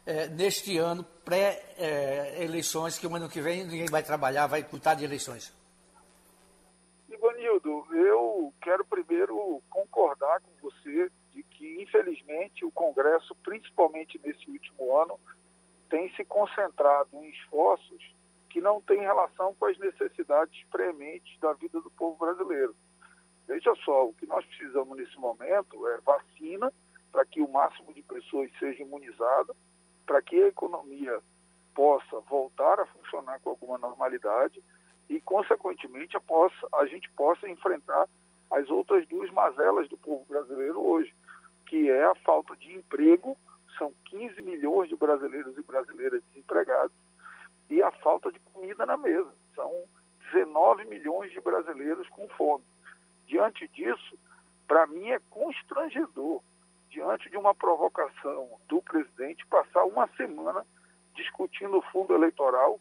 é, neste ano, pré-eleições, que o ano que vem ninguém vai trabalhar, vai cuidar de eleições? Ivanildo, eu quero primeiro concordar com você de que, infelizmente, o Congresso, principalmente nesse último ano, tem se concentrado em esforços que não têm relação com as necessidades prementes da vida do povo brasileiro. Veja só, o que nós precisamos nesse momento é vacina para que o máximo de pessoas seja imunizada, para que a economia possa voltar a funcionar com alguma normalidade e, consequentemente, a, gente possa enfrentar as outras duas mazelas do povo brasileiro hoje, que é a falta de emprego, são 15 milhões de brasileiros e brasileiras desempregados, e a falta de comida na mesa, são 19 milhões de brasileiros com fome. Diante disso, para mim é constrangedor diante de uma provocação do presidente, passar uma semana discutindo o fundo eleitoral,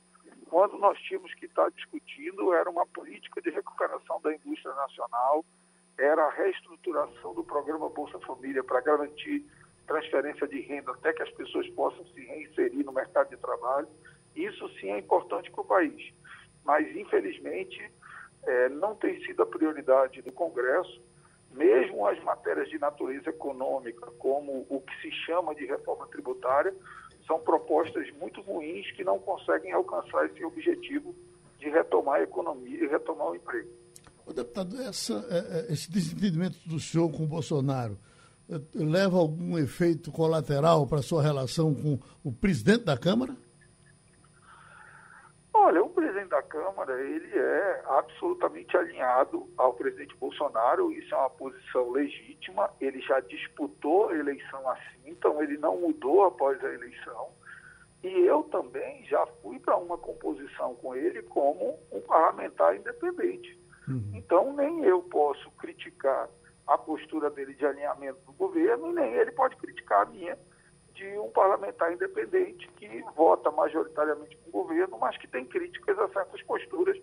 quando nós tínhamos que estar discutindo era uma política de recuperação da indústria nacional, era a reestruturação do programa Bolsa Família para garantir transferência de renda até que as pessoas possam se reinserir no mercado de trabalho. Isso sim é importante para o país. Mas, infelizmente, é, não tem sido a prioridade do Congresso, mesmo as matérias de natureza econômica, como o que se chama de reforma tributária, são propostas muito ruins que não conseguem alcançar esse objetivo de retomar a economia e retomar o emprego. O deputado, essa, é, é, esse desentendimento do senhor com o Bolsonaro é, leva algum efeito colateral para a sua relação com o presidente da Câmara? Olha, o presidente da Câmara, ele é absolutamente alinhado ao presidente Bolsonaro, isso é uma posição legítima, ele já disputou a eleição assim, então ele não mudou após a eleição. E eu também já fui para uma composição com ele como um parlamentar independente. Uhum. Então, nem eu posso criticar a postura dele de alinhamento do governo, e nem ele pode criticar a minha de um parlamentar independente que vota majoritariamente com o governo, mas que tem críticas a certas posturas,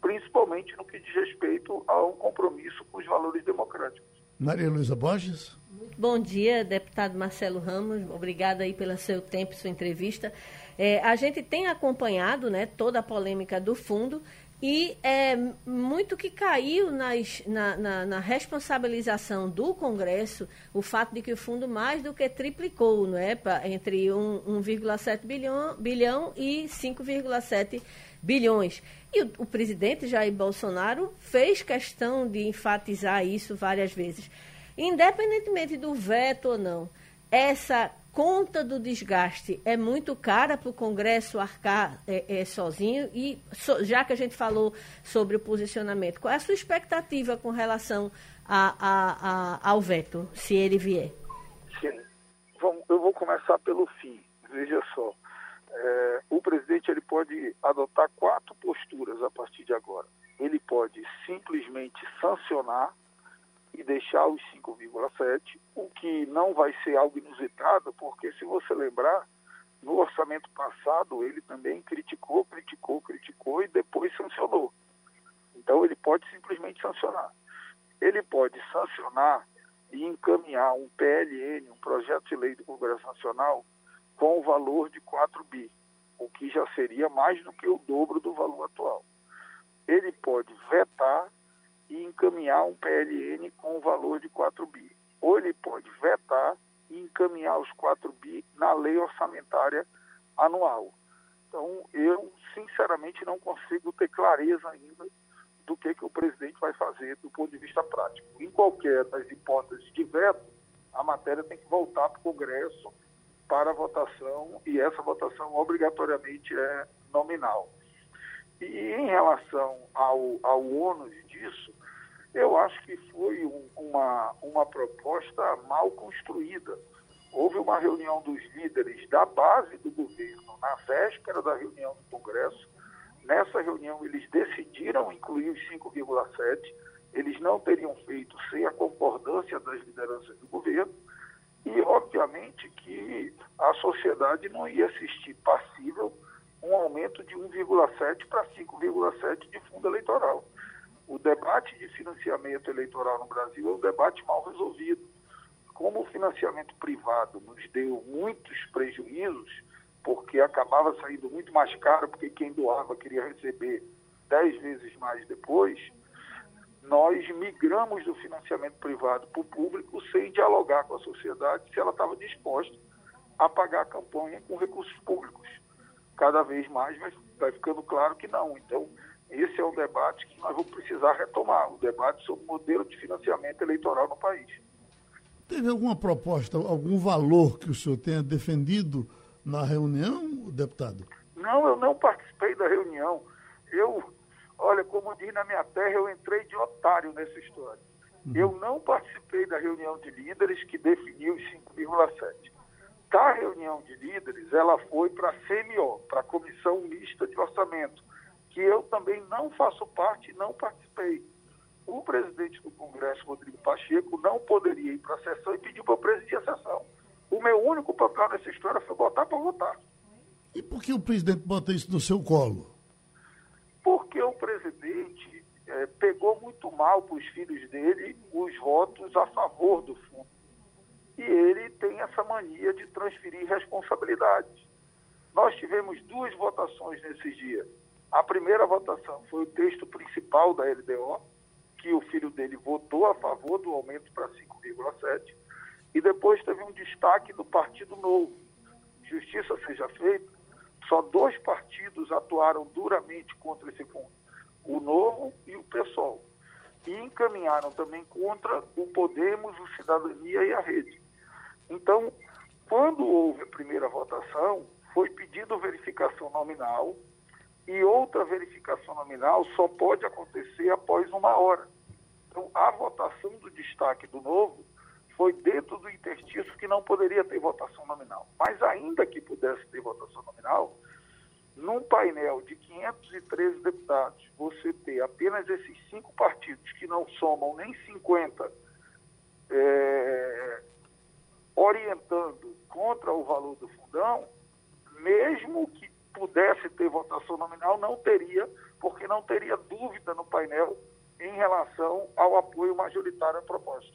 principalmente no que diz respeito a um compromisso com os valores democráticos. Maria Luísa Borges. Bom dia, deputado Marcelo Ramos. Obrigada aí pelo seu tempo e sua entrevista. É, a gente tem acompanhado né, toda a polêmica do fundo e é muito que caiu nas, na, na, na, responsabilização do Congresso o fato de que o fundo mais do que triplicou, não é? Entre 1,7 bilhão, bilhão e 5,7 bilhões. E o, o presidente Jair Bolsonaro fez questão de enfatizar isso várias vezes. Independentemente do veto ou não, essa conta do desgaste é muito cara para o Congresso arcar é, é, sozinho e so, já que a gente falou sobre o posicionamento, qual é a sua expectativa com relação a, a, a, ao veto, se ele vier? Eu vou começar pelo fim. Veja só, é, o presidente ele pode adotar quatro posturas a partir de agora. Ele pode simplesmente sancionar e deixar os 5,7, o que não vai ser algo inusitado, porque se você lembrar, no orçamento passado ele também criticou, criticou, criticou e depois sancionou. Então ele pode simplesmente sancionar. Ele pode sancionar e encaminhar um PLN, um projeto de lei do Congresso Nacional, com o valor de 4 bi, o que já seria mais do que o dobro do valor atual. Ele pode vetar e encaminhar um PLN com o valor de 4 bi. Ou ele pode vetar e encaminhar os 4 bi na lei orçamentária anual. Então, eu, sinceramente, não consigo ter clareza ainda do que, que o presidente vai fazer do ponto de vista prático. Em qualquer das hipóteses de veto, a matéria tem que voltar para o Congresso para votação e essa votação obrigatoriamente é nominal. E em relação ao, ao ônus disso, eu acho que foi um, uma, uma proposta mal construída. Houve uma reunião dos líderes da base do governo na véspera da reunião do Congresso. Nessa reunião, eles decidiram incluir os 5,7. Eles não teriam feito sem a concordância das lideranças do governo. E, obviamente, que a sociedade não ia assistir passível um aumento de 1,7 para 5,7 de fundo eleitoral. O debate de financiamento eleitoral no Brasil é um debate mal resolvido. Como o financiamento privado nos deu muitos prejuízos, porque acabava saindo muito mais caro, porque quem doava queria receber dez vezes mais depois, nós migramos do financiamento privado para o público sem dialogar com a sociedade se ela estava disposta a pagar a campanha com recursos públicos. Cada vez mais vai, vai ficando claro que não. Então, esse é um debate que nós vamos precisar retomar, o debate sobre o modelo de financiamento eleitoral no país. Teve alguma proposta, algum valor que o senhor tenha defendido na reunião, deputado? Não, eu não participei da reunião. Eu, olha, como diz na minha terra, eu entrei de otário nessa história. Uhum. Eu não participei da reunião de líderes que definiu os 5,7. Da reunião de líderes, ela foi para a CMO, para a Comissão Mista de Orçamento, que eu também não faço parte e não participei. O presidente do Congresso, Rodrigo Pacheco, não poderia ir para a sessão e pediu para eu presidir a sessão. O meu único papel nessa história foi botar para votar. E por que o presidente bota isso no seu colo? Porque o presidente é, pegou muito mal para os filhos dele os votos a favor do fundo. e ele tem essa mania de transferir responsabilidades. Nós tivemos duas votações nesses dias. A primeira votação foi o texto principal da LDO, que o filho dele votou a favor do aumento para 5,7, e depois teve um destaque do Partido Novo. Justiça seja feita, só dois partidos atuaram duramente contra esse fundo, o Novo e o PSOL. E encaminharam também contra o Podemos, o Cidadania e a Rede. Então, quando houve a primeira votação, foi pedido verificação nominal e outra verificação nominal só pode acontecer após uma hora. Então, a votação do destaque do novo foi dentro do interstício que não poderia ter votação nominal. Mas ainda que pudesse ter votação nominal, num painel de 513 deputados, você ter apenas esses cinco partidos que não somam nem 50 é, orientando contra o valor do fundão, mesmo que pudesse ter votação nominal, não teria, porque não teria dúvida no painel em relação ao apoio majoritário à proposta.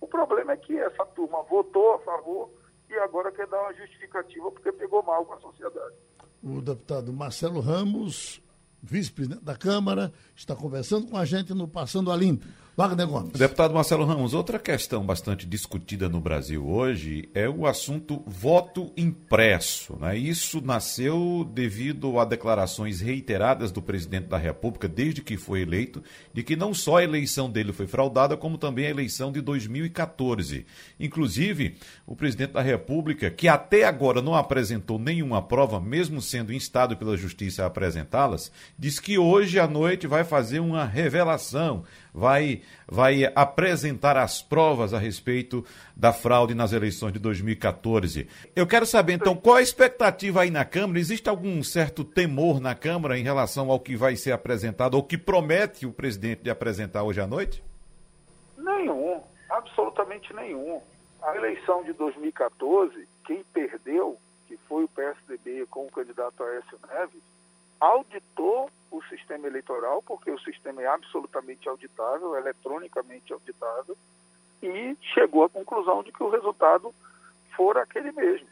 O problema é que essa turma votou a favor e agora quer dar uma justificativa porque pegou mal com a sociedade. O deputado Marcelo Ramos, vice-presidente da Câmara, está conversando com a gente no Passando a Limpo. Wagner Gomes. Deputado Marcelo Ramos, outra questão bastante discutida no Brasil hoje é o assunto voto impresso. Né? Isso nasceu devido a declarações reiteradas do presidente da República, desde que foi eleito, de que não só a eleição dele foi fraudada, como também a eleição de 2014. Inclusive, o presidente da República, que até agora não apresentou nenhuma prova, mesmo sendo instado pela Justiça a apresentá-las, diz que hoje à noite vai fazer uma revelação vai, vai apresentar as provas a respeito da fraude nas eleições de 2014. Eu quero saber, então, qual a expectativa aí na Câmara? Existe algum certo temor na Câmara em relação ao que vai ser apresentado ou que promete o presidente de apresentar hoje à noite? Nenhum, absolutamente nenhum. A eleição de 2014, quem perdeu, que foi o PSDB com o candidato Aécio Neves, auditou o sistema eleitoral, porque o sistema é absolutamente auditável, eletronicamente auditável, e chegou à conclusão de que o resultado fora aquele mesmo.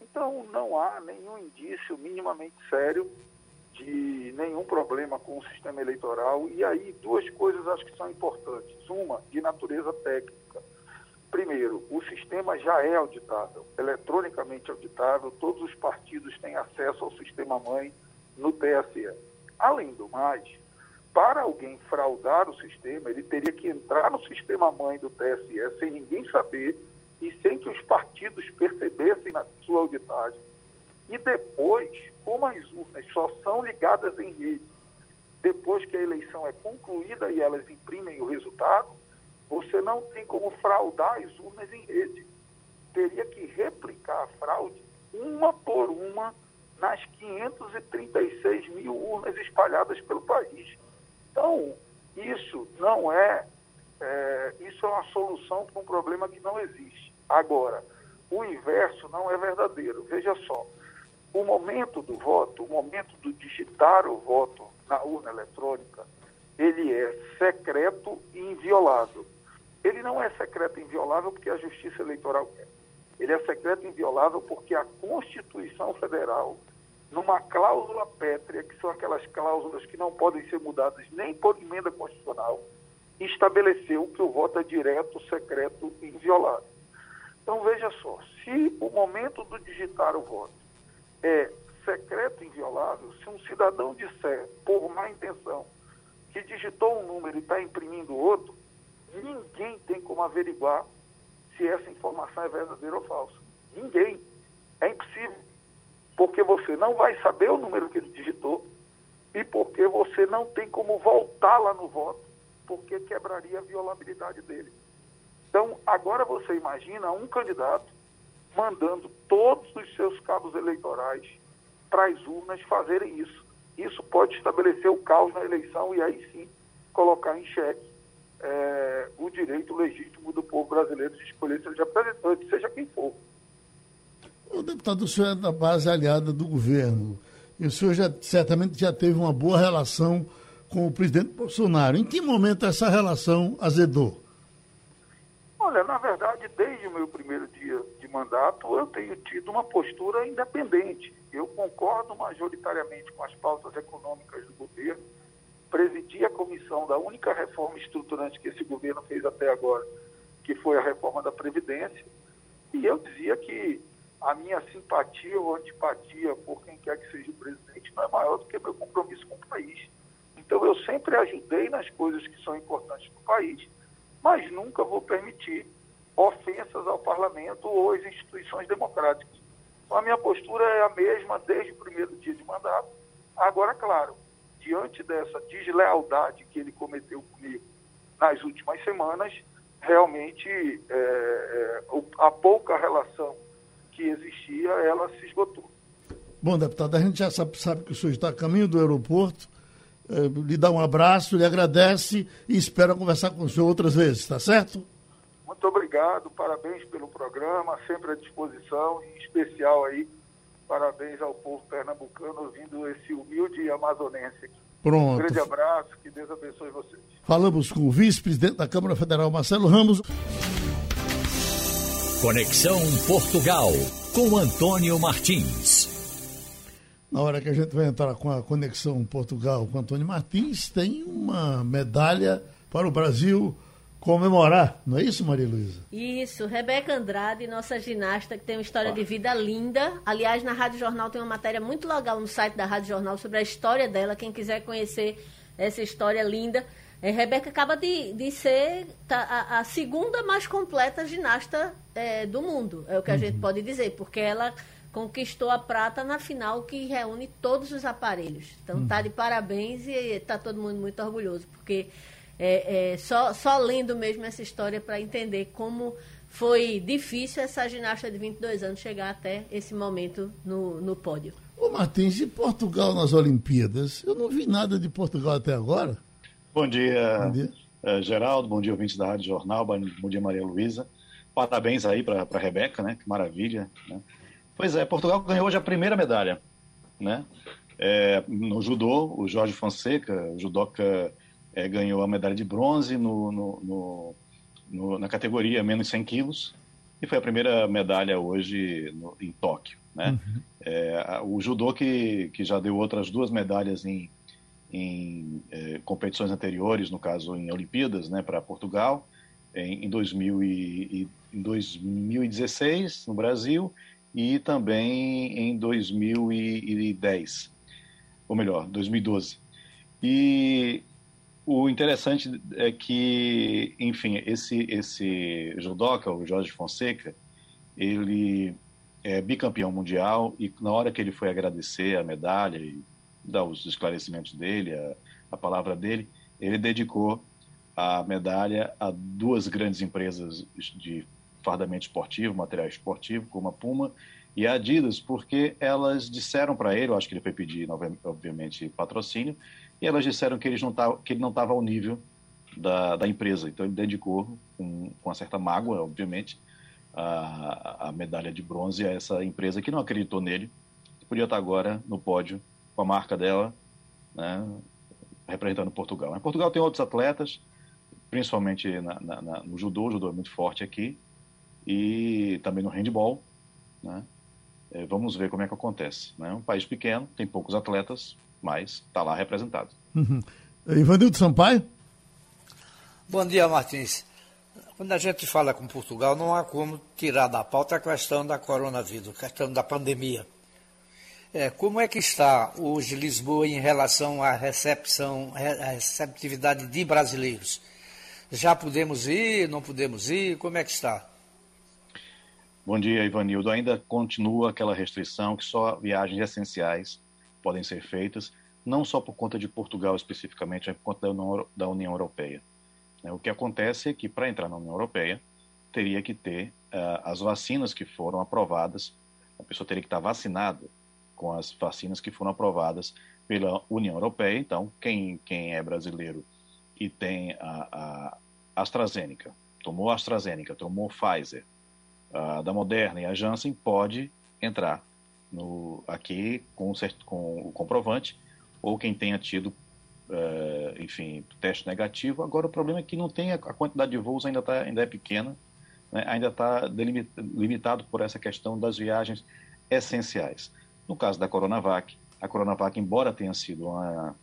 Então, não há nenhum indício minimamente sério de nenhum problema com o sistema eleitoral. E aí, duas coisas acho que são importantes. Uma, de natureza técnica. Primeiro, o sistema já é auditável, eletronicamente auditável, todos os partidos têm acesso ao sistema mãe no TSE. Além do mais, para alguém fraudar o sistema, ele teria que entrar no sistema mãe do TSE sem ninguém saber e sem que os partidos percebessem na sua auditagem. E depois, como as urnas só são ligadas em rede, depois que a eleição é concluída e elas imprimem o resultado, você não tem como fraudar as urnas em rede. Teria que replicar a fraude uma por uma nas 536 mil urnas espalhadas pelo país. Então, isso não é, é isso é uma solução para um problema que não existe. Agora, o inverso não é verdadeiro. Veja só, o momento do voto, o momento do digitar o voto na urna eletrônica, ele é secreto e inviolável. Ele não é secreto e inviolável porque a Justiça Eleitoral quer. Ele é secreto inviolável porque a Constituição Federal numa cláusula pétrea, que são aquelas cláusulas que não podem ser mudadas nem por emenda constitucional, estabeleceu que o voto é direto, secreto e inviolável. Então veja só, se o momento do digitar o voto é secreto e inviolável, se um cidadão disser, por má intenção, que digitou um número e está imprimindo outro, ninguém tem como averiguar se essa informação é verdadeira ou falsa. Ninguém. É impossível porque você não vai saber o número que ele digitou e porque você não tem como voltar lá no voto, porque quebraria a violabilidade dele. Então, agora você imagina um candidato mandando todos os seus cabos eleitorais para as urnas fazerem isso. Isso pode estabelecer o caos na eleição e aí sim colocar em xeque é, o direito legítimo do povo brasileiro de escolher seus representantes, seja quem for. O deputado, o senhor é da base aliada do governo. E o senhor já, certamente já teve uma boa relação com o presidente Bolsonaro. Em que momento essa relação azedou? Olha, na verdade, desde o meu primeiro dia de mandato, eu tenho tido uma postura independente. Eu concordo majoritariamente com as pautas econômicas do governo, presidi a comissão da única reforma estruturante que esse governo fez até agora, que foi a reforma da Previdência, e eu dizia que a minha simpatia ou antipatia por quem quer que seja o presidente não é maior do que meu compromisso com o país. Então, eu sempre ajudei nas coisas que são importantes para o país mas nunca vou permitir ofensas ao parlamento ou às instituições democráticas. Então, a minha postura é a mesma desde o primeiro dia de mandato. Agora, claro, diante dessa deslealdade que ele cometeu comigo nas últimas semanas, realmente é, é, a pouca relação que existia, ela se esgotou. Bom, deputado, a gente já sabe, sabe que o senhor está a caminho do aeroporto eh, lhe dá um abraço, lhe agradece e espera conversar com o senhor outras vezes, tá certo? Muito obrigado, parabéns pelo programa, sempre à disposição, em especial aí, parabéns ao povo pernambucano ouvindo esse humilde amazonense aqui. Pronto. Um grande abraço, que Deus abençoe vocês. Falamos com o vice-presidente da Câmara Federal, Marcelo Ramos. Conexão Portugal, com Antônio Martins na hora que a gente vai entrar com a conexão Portugal com Antônio Martins, tem uma medalha para o Brasil comemorar, não é isso, Maria Luísa? Isso, Rebeca Andrade, nossa ginasta, que tem uma história ah. de vida linda. Aliás, na Rádio Jornal tem uma matéria muito legal no site da Rádio Jornal sobre a história dela. Quem quiser conhecer essa história linda. É, Rebeca acaba de, de ser tá, a, a, segunda mais completa ginasta é, do mundo, é o que a uhum. gente pode dizer, porque ela conquistou a prata na final que reúne todos os aparelhos. Então tá de parabéns e está todo mundo muito orgulhoso, porque é, é só, só lendo mesmo essa história para entender como foi difícil essa ginasta de 22 anos chegar até esse momento no, no pódio. Ô Martins, e Portugal nas Olimpíadas? Eu não vi nada de Portugal até agora. Bom dia, bom dia. Uh, Geraldo, bom dia ouvintes da Rádio Jornal, bom dia Maria Luísa. Parabéns aí para a Rebeca, né? Que maravilha, né? Pois é, Portugal ganhou hoje a primeira medalha, né? É, no judô, o Jorge Fonseca, o judoca, é, ganhou a medalha de bronze no, no, no, no, na categoria menos 100 quilos e foi a primeira medalha hoje em Tóquio, né? Uhum. É, o judô que, que já deu outras duas medalhas em, em é, competições anteriores, no caso em Olimpíadas, né, para Portugal, em, em, 2000 e, em 2016 no Brasil e também em 2010, ou melhor, 2012. E o interessante é que, enfim, esse, esse judoca, o Jorge Fonseca, ele é bicampeão mundial e na hora que ele foi agradecer a medalha e dar os esclarecimentos dele, a, a palavra dele, ele dedicou a medalha a duas grandes empresas de fardamento esportivo, material esportivo, como a Puma e a Adidas, porque elas disseram para ele, eu acho que ele foi pedir, obviamente, patrocínio, e elas disseram que, eles não tavam, que ele não estava ao nível da, da, empresa. Então ele dedicou, com, com uma certa mágoa, obviamente, a, a medalha de bronze a essa empresa que não acreditou nele, que podia estar agora no pódio com a marca dela, né, representando Portugal. Em Portugal tem outros atletas, principalmente na, na, na, no judô, o judô é muito forte aqui, e também no handball, né? É, vamos ver como é que acontece. Né? Um país pequeno, tem poucos atletas, mas está lá representado. Uhum. Ivanildo Sampaio? Bom dia, Martins. Quando a gente fala com Portugal, não há como tirar da pauta a questão da coronavírus, a questão da pandemia. É, como é que está hoje Lisboa em relação à recepção, à receptividade de brasileiros? Já podemos ir, não podemos ir? Como é que está? Bom dia, Ivanildo. Ainda continua aquela restrição que só viagens essenciais podem ser feitas, não só por conta de Portugal especificamente, mas por conta da União, da União Europeia. Né, o que acontece é que para entrar na União Europeia teria que ter uh, as vacinas que foram aprovadas, a pessoa teria que estar vacinada com as vacinas que foram aprovadas pela União Europeia. Então, quem, quem é brasileiro e tem a, a AstraZeneca, tomou AstraZeneca, tomou Pfizer, a, da Moderna e a Janssen pode entrar no, aqui com, com o comprovante, ou quem tenha tido, uh, enfim, teste negativo. Agora, o problema é que não tem a, a quantidade de voos ainda, tá, ainda é pequena, né, ainda está limitado por essa questão das viagens essenciais. No caso da Coronavac, a Coronavac, embora tenha sido uma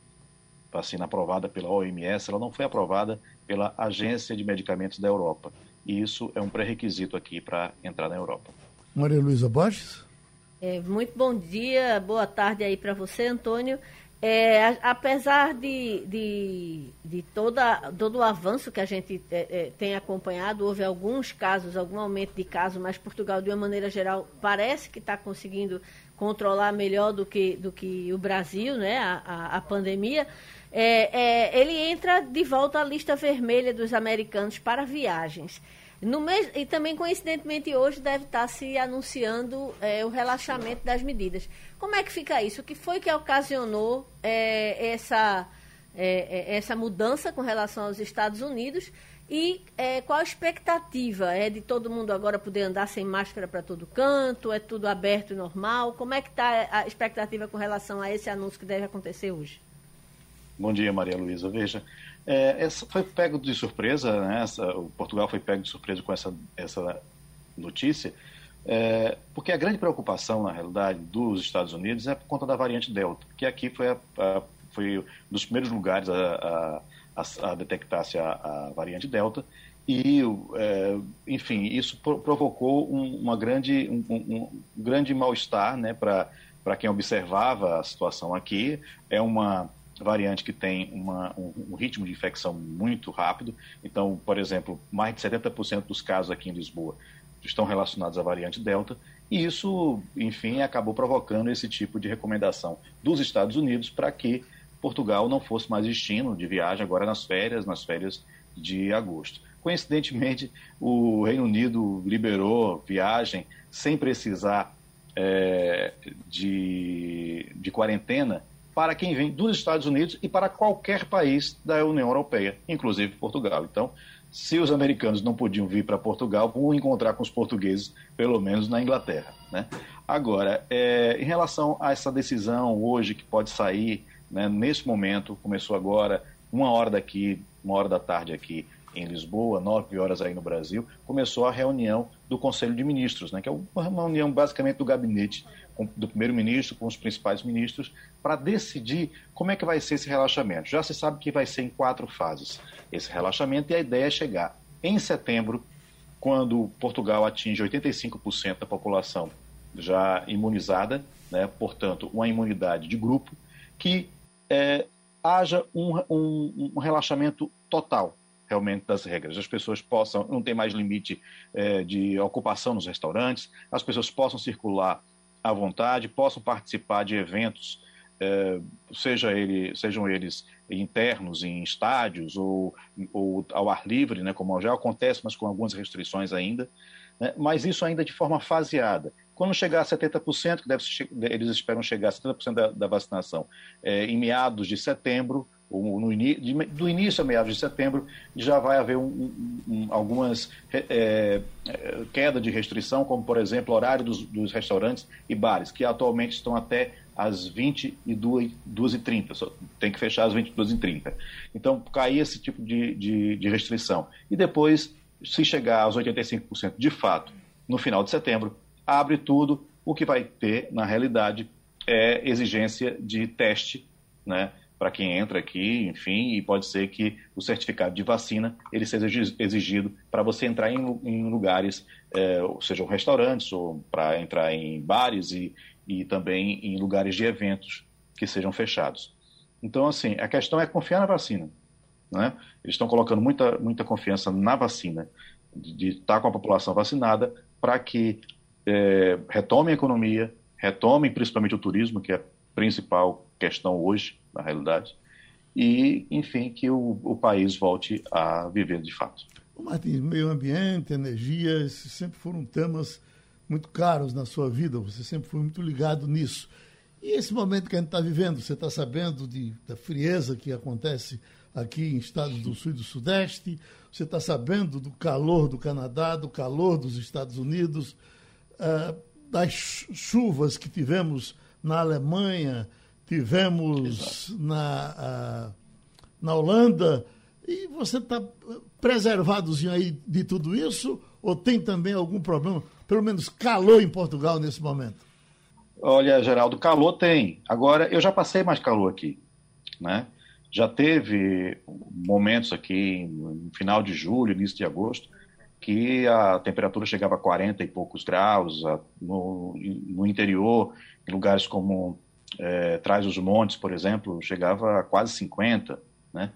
vacina aprovada pela OMS, ela não foi aprovada pela Agência de Medicamentos da Europa. E isso é um pré-requisito aqui para entrar na Europa. Maria Luísa Borges? É, muito bom dia, boa tarde aí para você, Antônio. É, apesar de, de, de toda, todo o avanço que a gente é, é, tem acompanhado, houve alguns casos, algum aumento de casos, mas Portugal, de uma maneira geral, parece que está conseguindo controlar melhor do que, do que o Brasil, né, a, a, a pandemia. É, é, ele entra de volta à lista vermelha dos americanos para viagens. No mês, e também, coincidentemente, hoje deve estar se anunciando é, o relaxamento das medidas. Como é que fica isso? O que foi que ocasionou é, essa, é, é essa mudança com relação aos Estados Unidos? E é, qual a expectativa? É de todo mundo agora poder andar sem máscara para todo canto? É tudo aberto e normal? Como é que está a expectativa com relação a esse anúncio que deve acontecer hoje? Bom dia, Maria Luísa. Veja, é, foi pego de surpresa, né? Essa, o Portugal foi pego de surpresa com essa, essa notícia, é, porque a grande preocupação, na realidade, dos Estados Unidos é por conta da variante Delta, que aqui foi, a, a, foi um dos primeiros lugares a, a, detectar-se a, variante Delta, e, é, enfim, isso provocou um, uma grande, um, um, um grande mal-estar né, para quem observava a situação aqui. É uma variante que tem uma, um, um, ritmo de infecção muito rápido. Então, por exemplo, mais de 70% dos casos aqui em Lisboa estão relacionados à variante Delta. E isso, enfim, acabou provocando esse tipo de recomendação dos Estados Unidos para que Portugal não fosse mais destino de viagem agora nas férias, nas férias de agosto. Coincidentemente, o Reino Unido liberou viagem sem precisar é, de, de quarentena para quem vem dos Estados Unidos e para qualquer país da União Europeia, inclusive Portugal. Então, se os americanos não podiam vir para Portugal, vão encontrar com os portugueses, pelo menos na Inglaterra. Né? Agora, é, em relação a essa decisão hoje que pode sair, né, nesse momento, começou agora, uma hora daqui, uma hora da tarde aqui em Lisboa, nove horas aí no Brasil, começou a reunião do Conselho de Ministros, né, que é uma reunião basicamente do gabinete do primeiro-ministro com os principais ministros para decidir como é que vai ser esse relaxamento. Já se sabe que vai ser em quatro fases esse relaxamento e a ideia é chegar em setembro, quando Portugal atinge 85% da população já imunizada, né, portanto, uma imunidade de grupo, que é, haja um, um, um, relaxamento total realmente das regras. As pessoas possam, não tem mais limite é, de ocupação nos restaurantes, as pessoas possam circular à vontade, possam participar de eventos, é, seja ele, sejam eles internos em estádios ou, ou, ao ar livre, né, como já acontece, mas com algumas restrições ainda, né, mas isso ainda de forma faseada. Quando chegar a 70%, que deve, eles esperam chegar a 70% da, da vacinação é, em meados de setembro, no, do início a meados de setembro, já vai haver um, um, algumas é, é, queda de restrição, como por exemplo horário dos, dos, restaurantes e bares, que atualmente estão até às 22h30, tem que fechar às 22h30. Então, cair esse tipo de, de, de restrição. E depois, se chegar aos 85% de fato, no final de setembro, abre tudo, o que vai ter, na realidade, é exigência de teste, né? Para quem entra aqui, enfim, e pode ser que o certificado de vacina ele seja exigido para você entrar em, em lugares, é, sejam restaurantes ou para entrar em bares e, e também em lugares de eventos que sejam fechados. Então, assim, a questão é confiar na vacina. Né? Eles estão colocando muita, muita confiança na vacina, de estar com a população vacinada, para que é, retome a economia, retome principalmente o turismo, que é a principal questão hoje, na realidade, e, enfim, que o, o país volte a viver de fato. Martins, meio ambiente, energia, sempre foram temas muito caros na sua vida, você sempre foi muito ligado nisso. E esse momento que a gente está vivendo, você está sabendo de, da frieza que acontece aqui em estados do Sul e do Sudeste, você está sabendo do calor do Canadá, do calor dos Estados Unidos, uh, das chuvas que tivemos na Alemanha, tivemos na, na Holanda, e você está preservadozinho aí de tudo isso? ou tem também algum problema, pelo menos calor em Portugal nesse momento? Olha, Geraldo, calor tem. Agora, eu já passei mais calor aqui, né? Já teve momentos aqui, no final de julho, início de agosto, que a temperatura chegava a 40 e poucos graus, no, no interior, em lugares como é, Trás os Montes, por exemplo, chegava a quase 50, né?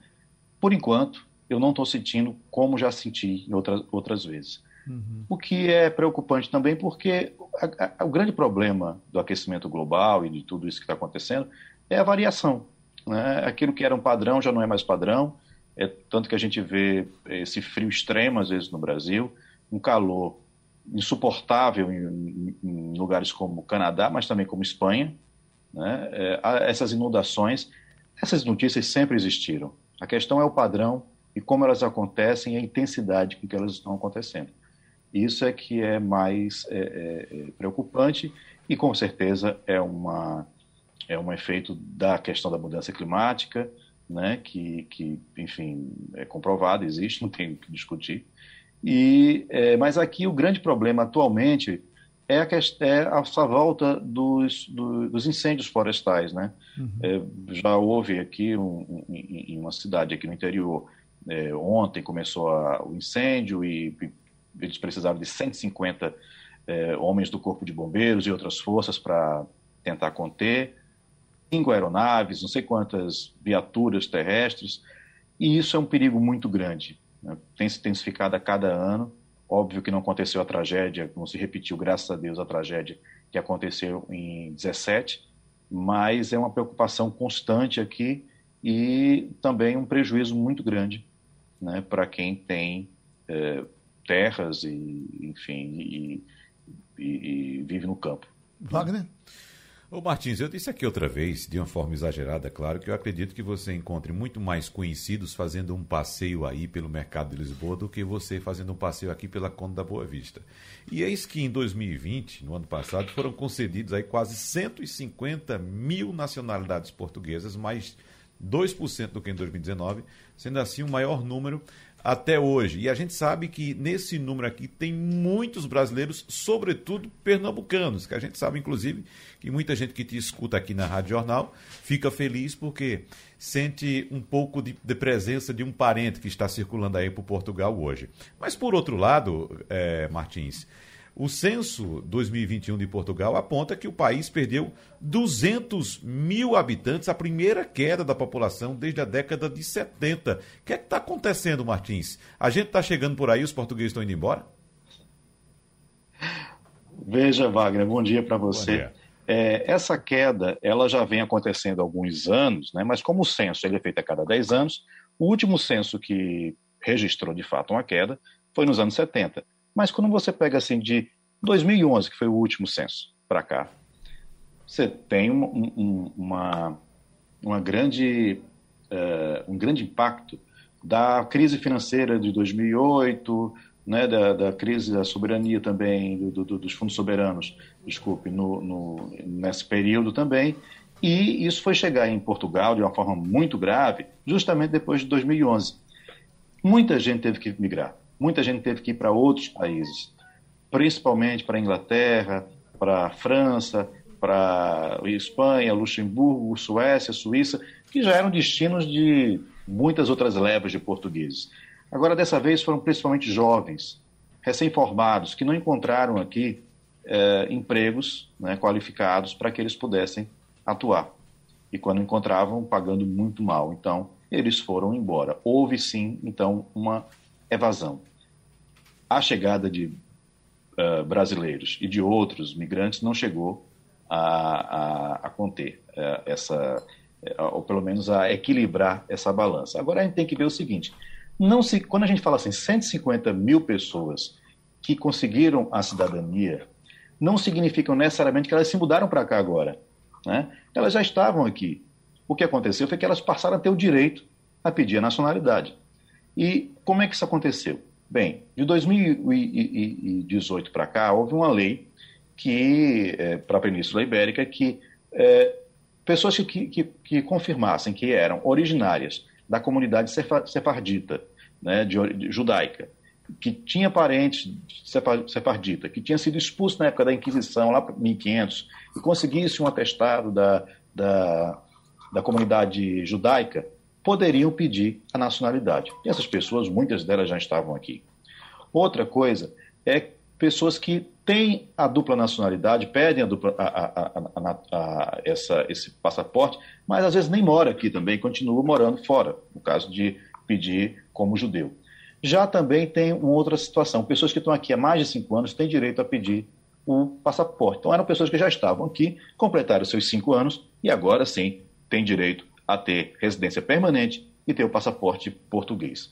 Por enquanto, eu não estou sentindo como já senti em outras, outras vezes. Uhum. O que é preocupante também, porque a, a, o grande problema do aquecimento global e de tudo isso que está acontecendo é a variação. Né? Aquilo que era um padrão já não é mais padrão, é tanto que a gente vê esse frio extremo, às vezes, no Brasil, um calor insuportável em, em lugares como Canadá, mas também como Espanha. Né? É, essas inundações, essas notícias sempre existiram. A questão é o padrão e como elas acontecem e a intensidade com que elas estão acontecendo. Isso é que é mais é, é, é, preocupante e com certeza é uma é um efeito da questão da mudança climática, né, que, que enfim é comprovado, existe, não tem o que discutir. E é, mas aqui o grande problema atualmente é a, questão, é a volta dos, do, dos incêndios florestais, né? Uhum. É, já houve aqui um, um, em uma cidade aqui no interior é, ontem começou a, o incêndio e, e, eles precisaram de 150 é, homens do Corpo de Bombeiros e outras forças para tentar conter. Cinco aeronaves, não sei quantas viaturas terrestres, e isso é um perigo muito grande. Né? Tem se intensificado a cada ano. Óbvio que não aconteceu a tragédia, não se repetiu, graças a Deus, a tragédia que aconteceu em 17, mas é uma preocupação constante aqui e também um prejuízo muito grande né, para quem tem é, terras e, enfim, e, e, e, vive no campo. Wagner? Ô Martins, eu disse aqui outra vez, de uma forma exagerada, claro, que eu acredito que você encontre muito mais conhecidos fazendo um passeio aí pelo mercado de Lisboa do que você fazendo um passeio aqui pela Conta da Boa Vista. E eis que em 2020, no ano passado, foram concedidos aí quase 150 mil nacionalidades portuguesas, mais 2% do que em 2019, sendo assim o maior número até hoje. E a gente sabe que nesse número aqui tem muitos brasileiros, sobretudo pernambucanos, que a gente sabe, inclusive, que muita gente que te escuta aqui na Rádio Jornal fica feliz porque sente um pouco de, de presença de um parente que está circulando aí por Portugal hoje. Mas, por outro lado, é, Martins, o censo 2021 de Portugal aponta que o país perdeu 200 mil habitantes, a primeira queda da população desde a década de 70. O que é que está acontecendo, Martins? A gente está chegando por aí, os portugueses estão indo embora? Veja, Wagner, bom dia para você. É, essa queda ela já vem acontecendo há alguns anos, né? mas como o censo ele é feito a cada 10 anos, o último censo que registrou de fato uma queda foi nos anos 70. Mas quando você pega assim de 2011, que foi o último censo, para cá, você tem um, um, uma, uma grande, uh, um grande impacto da crise financeira de 2008, né, da, da crise da soberania também, do, do, dos fundos soberanos, desculpe, no, no, nesse período também, e isso foi chegar em Portugal de uma forma muito grave, justamente depois de 2011. Muita gente teve que migrar. Muita gente teve que ir para outros países, principalmente para a Inglaterra, para a França, para Espanha, Luxemburgo, Suécia, Suíça, que já eram destinos de muitas outras levas de portugueses. Agora, dessa vez, foram principalmente jovens, recém-formados, que não encontraram aqui eh, empregos né, qualificados para que eles pudessem atuar. E quando encontravam, pagando muito mal. Então, eles foram embora. Houve sim, então, uma evasão a chegada de uh, brasileiros e de outros migrantes não chegou a, a, a conter uh, essa, uh, ou pelo menos a equilibrar essa balança. Agora a gente tem que ver o seguinte: não se, quando a gente fala assim, 150 mil pessoas que conseguiram a cidadania, não significam necessariamente que elas se mudaram para cá agora. Né? Elas já estavam aqui. O que aconteceu foi que elas passaram a ter o direito a pedir a nacionalidade. E como é que isso aconteceu? Bem, de 2018 para cá, houve uma lei que, é, para a Península Ibérica, que é, pessoas que, que, que, confirmassem que eram originárias da comunidade sefardita, né, de, de, judaica, que tinha parente sefardita, que tinha sido expulso na época da Inquisição, lá para 1500, e conseguisse um atestado da, da, da comunidade judaica, poderiam pedir a nacionalidade. E essas pessoas, muitas delas já estavam aqui. Outra coisa é pessoas que têm a dupla nacionalidade, pedem a dupla, a, a, essa, esse passaporte, mas às vezes nem mora aqui também, continua morando fora, no caso de pedir como judeu. Já também tem uma outra situação. Pessoas que estão aqui há mais de cinco anos têm direito a pedir o passaporte. Então, eram pessoas que já estavam aqui, completaram seus cinco anos e agora sim têm direito a ter residência permanente e ter o passaporte português.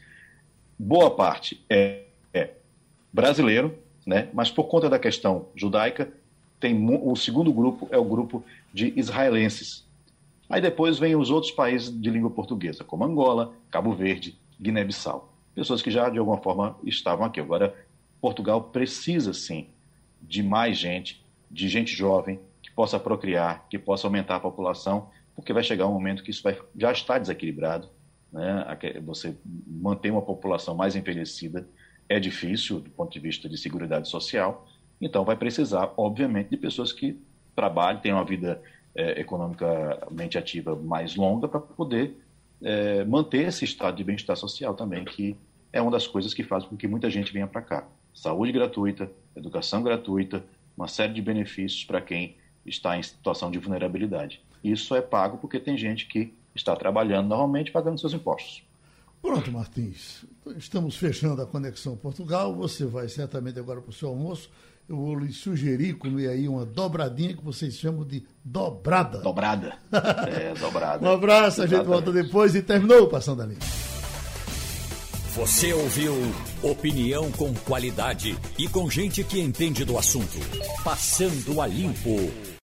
Boa parte é, é brasileiro, né? mas por conta da questão judaica, tem o segundo grupo é o grupo de israelenses. Aí depois vem os outros países de língua portuguesa, como Angola, Cabo Verde, Guiné-Bissau pessoas que já de alguma forma estavam aqui. Agora, Portugal precisa sim de mais gente, de gente jovem, que possa procriar, que possa aumentar a população, porque vai chegar um momento que isso vai, já está desequilibrado. Né? Você manter uma população mais envelhecida é difícil do ponto de vista de segurança social, então vai precisar, obviamente, de pessoas que trabalhem, tenham uma vida é, economicamente ativa mais longa para poder é, manter esse estado de bem-estar social também, que é uma das coisas que faz com que muita gente venha para cá. Saúde gratuita, educação gratuita, uma série de benefícios para quem está em situação de vulnerabilidade. Isso é pago porque tem gente que está trabalhando normalmente pagando seus impostos. Pronto, Martins. Estamos fechando a Conexão Portugal. Você vai certamente agora para o seu almoço. Eu vou lhe sugerir comer aí uma dobradinha que vocês chamam de dobrada. Dobrada. É, dobrada. um abraço, a gente volta depois e terminou Passando a Linha. Você ouviu opinião com qualidade e com gente que entende do assunto. Passando a limpo.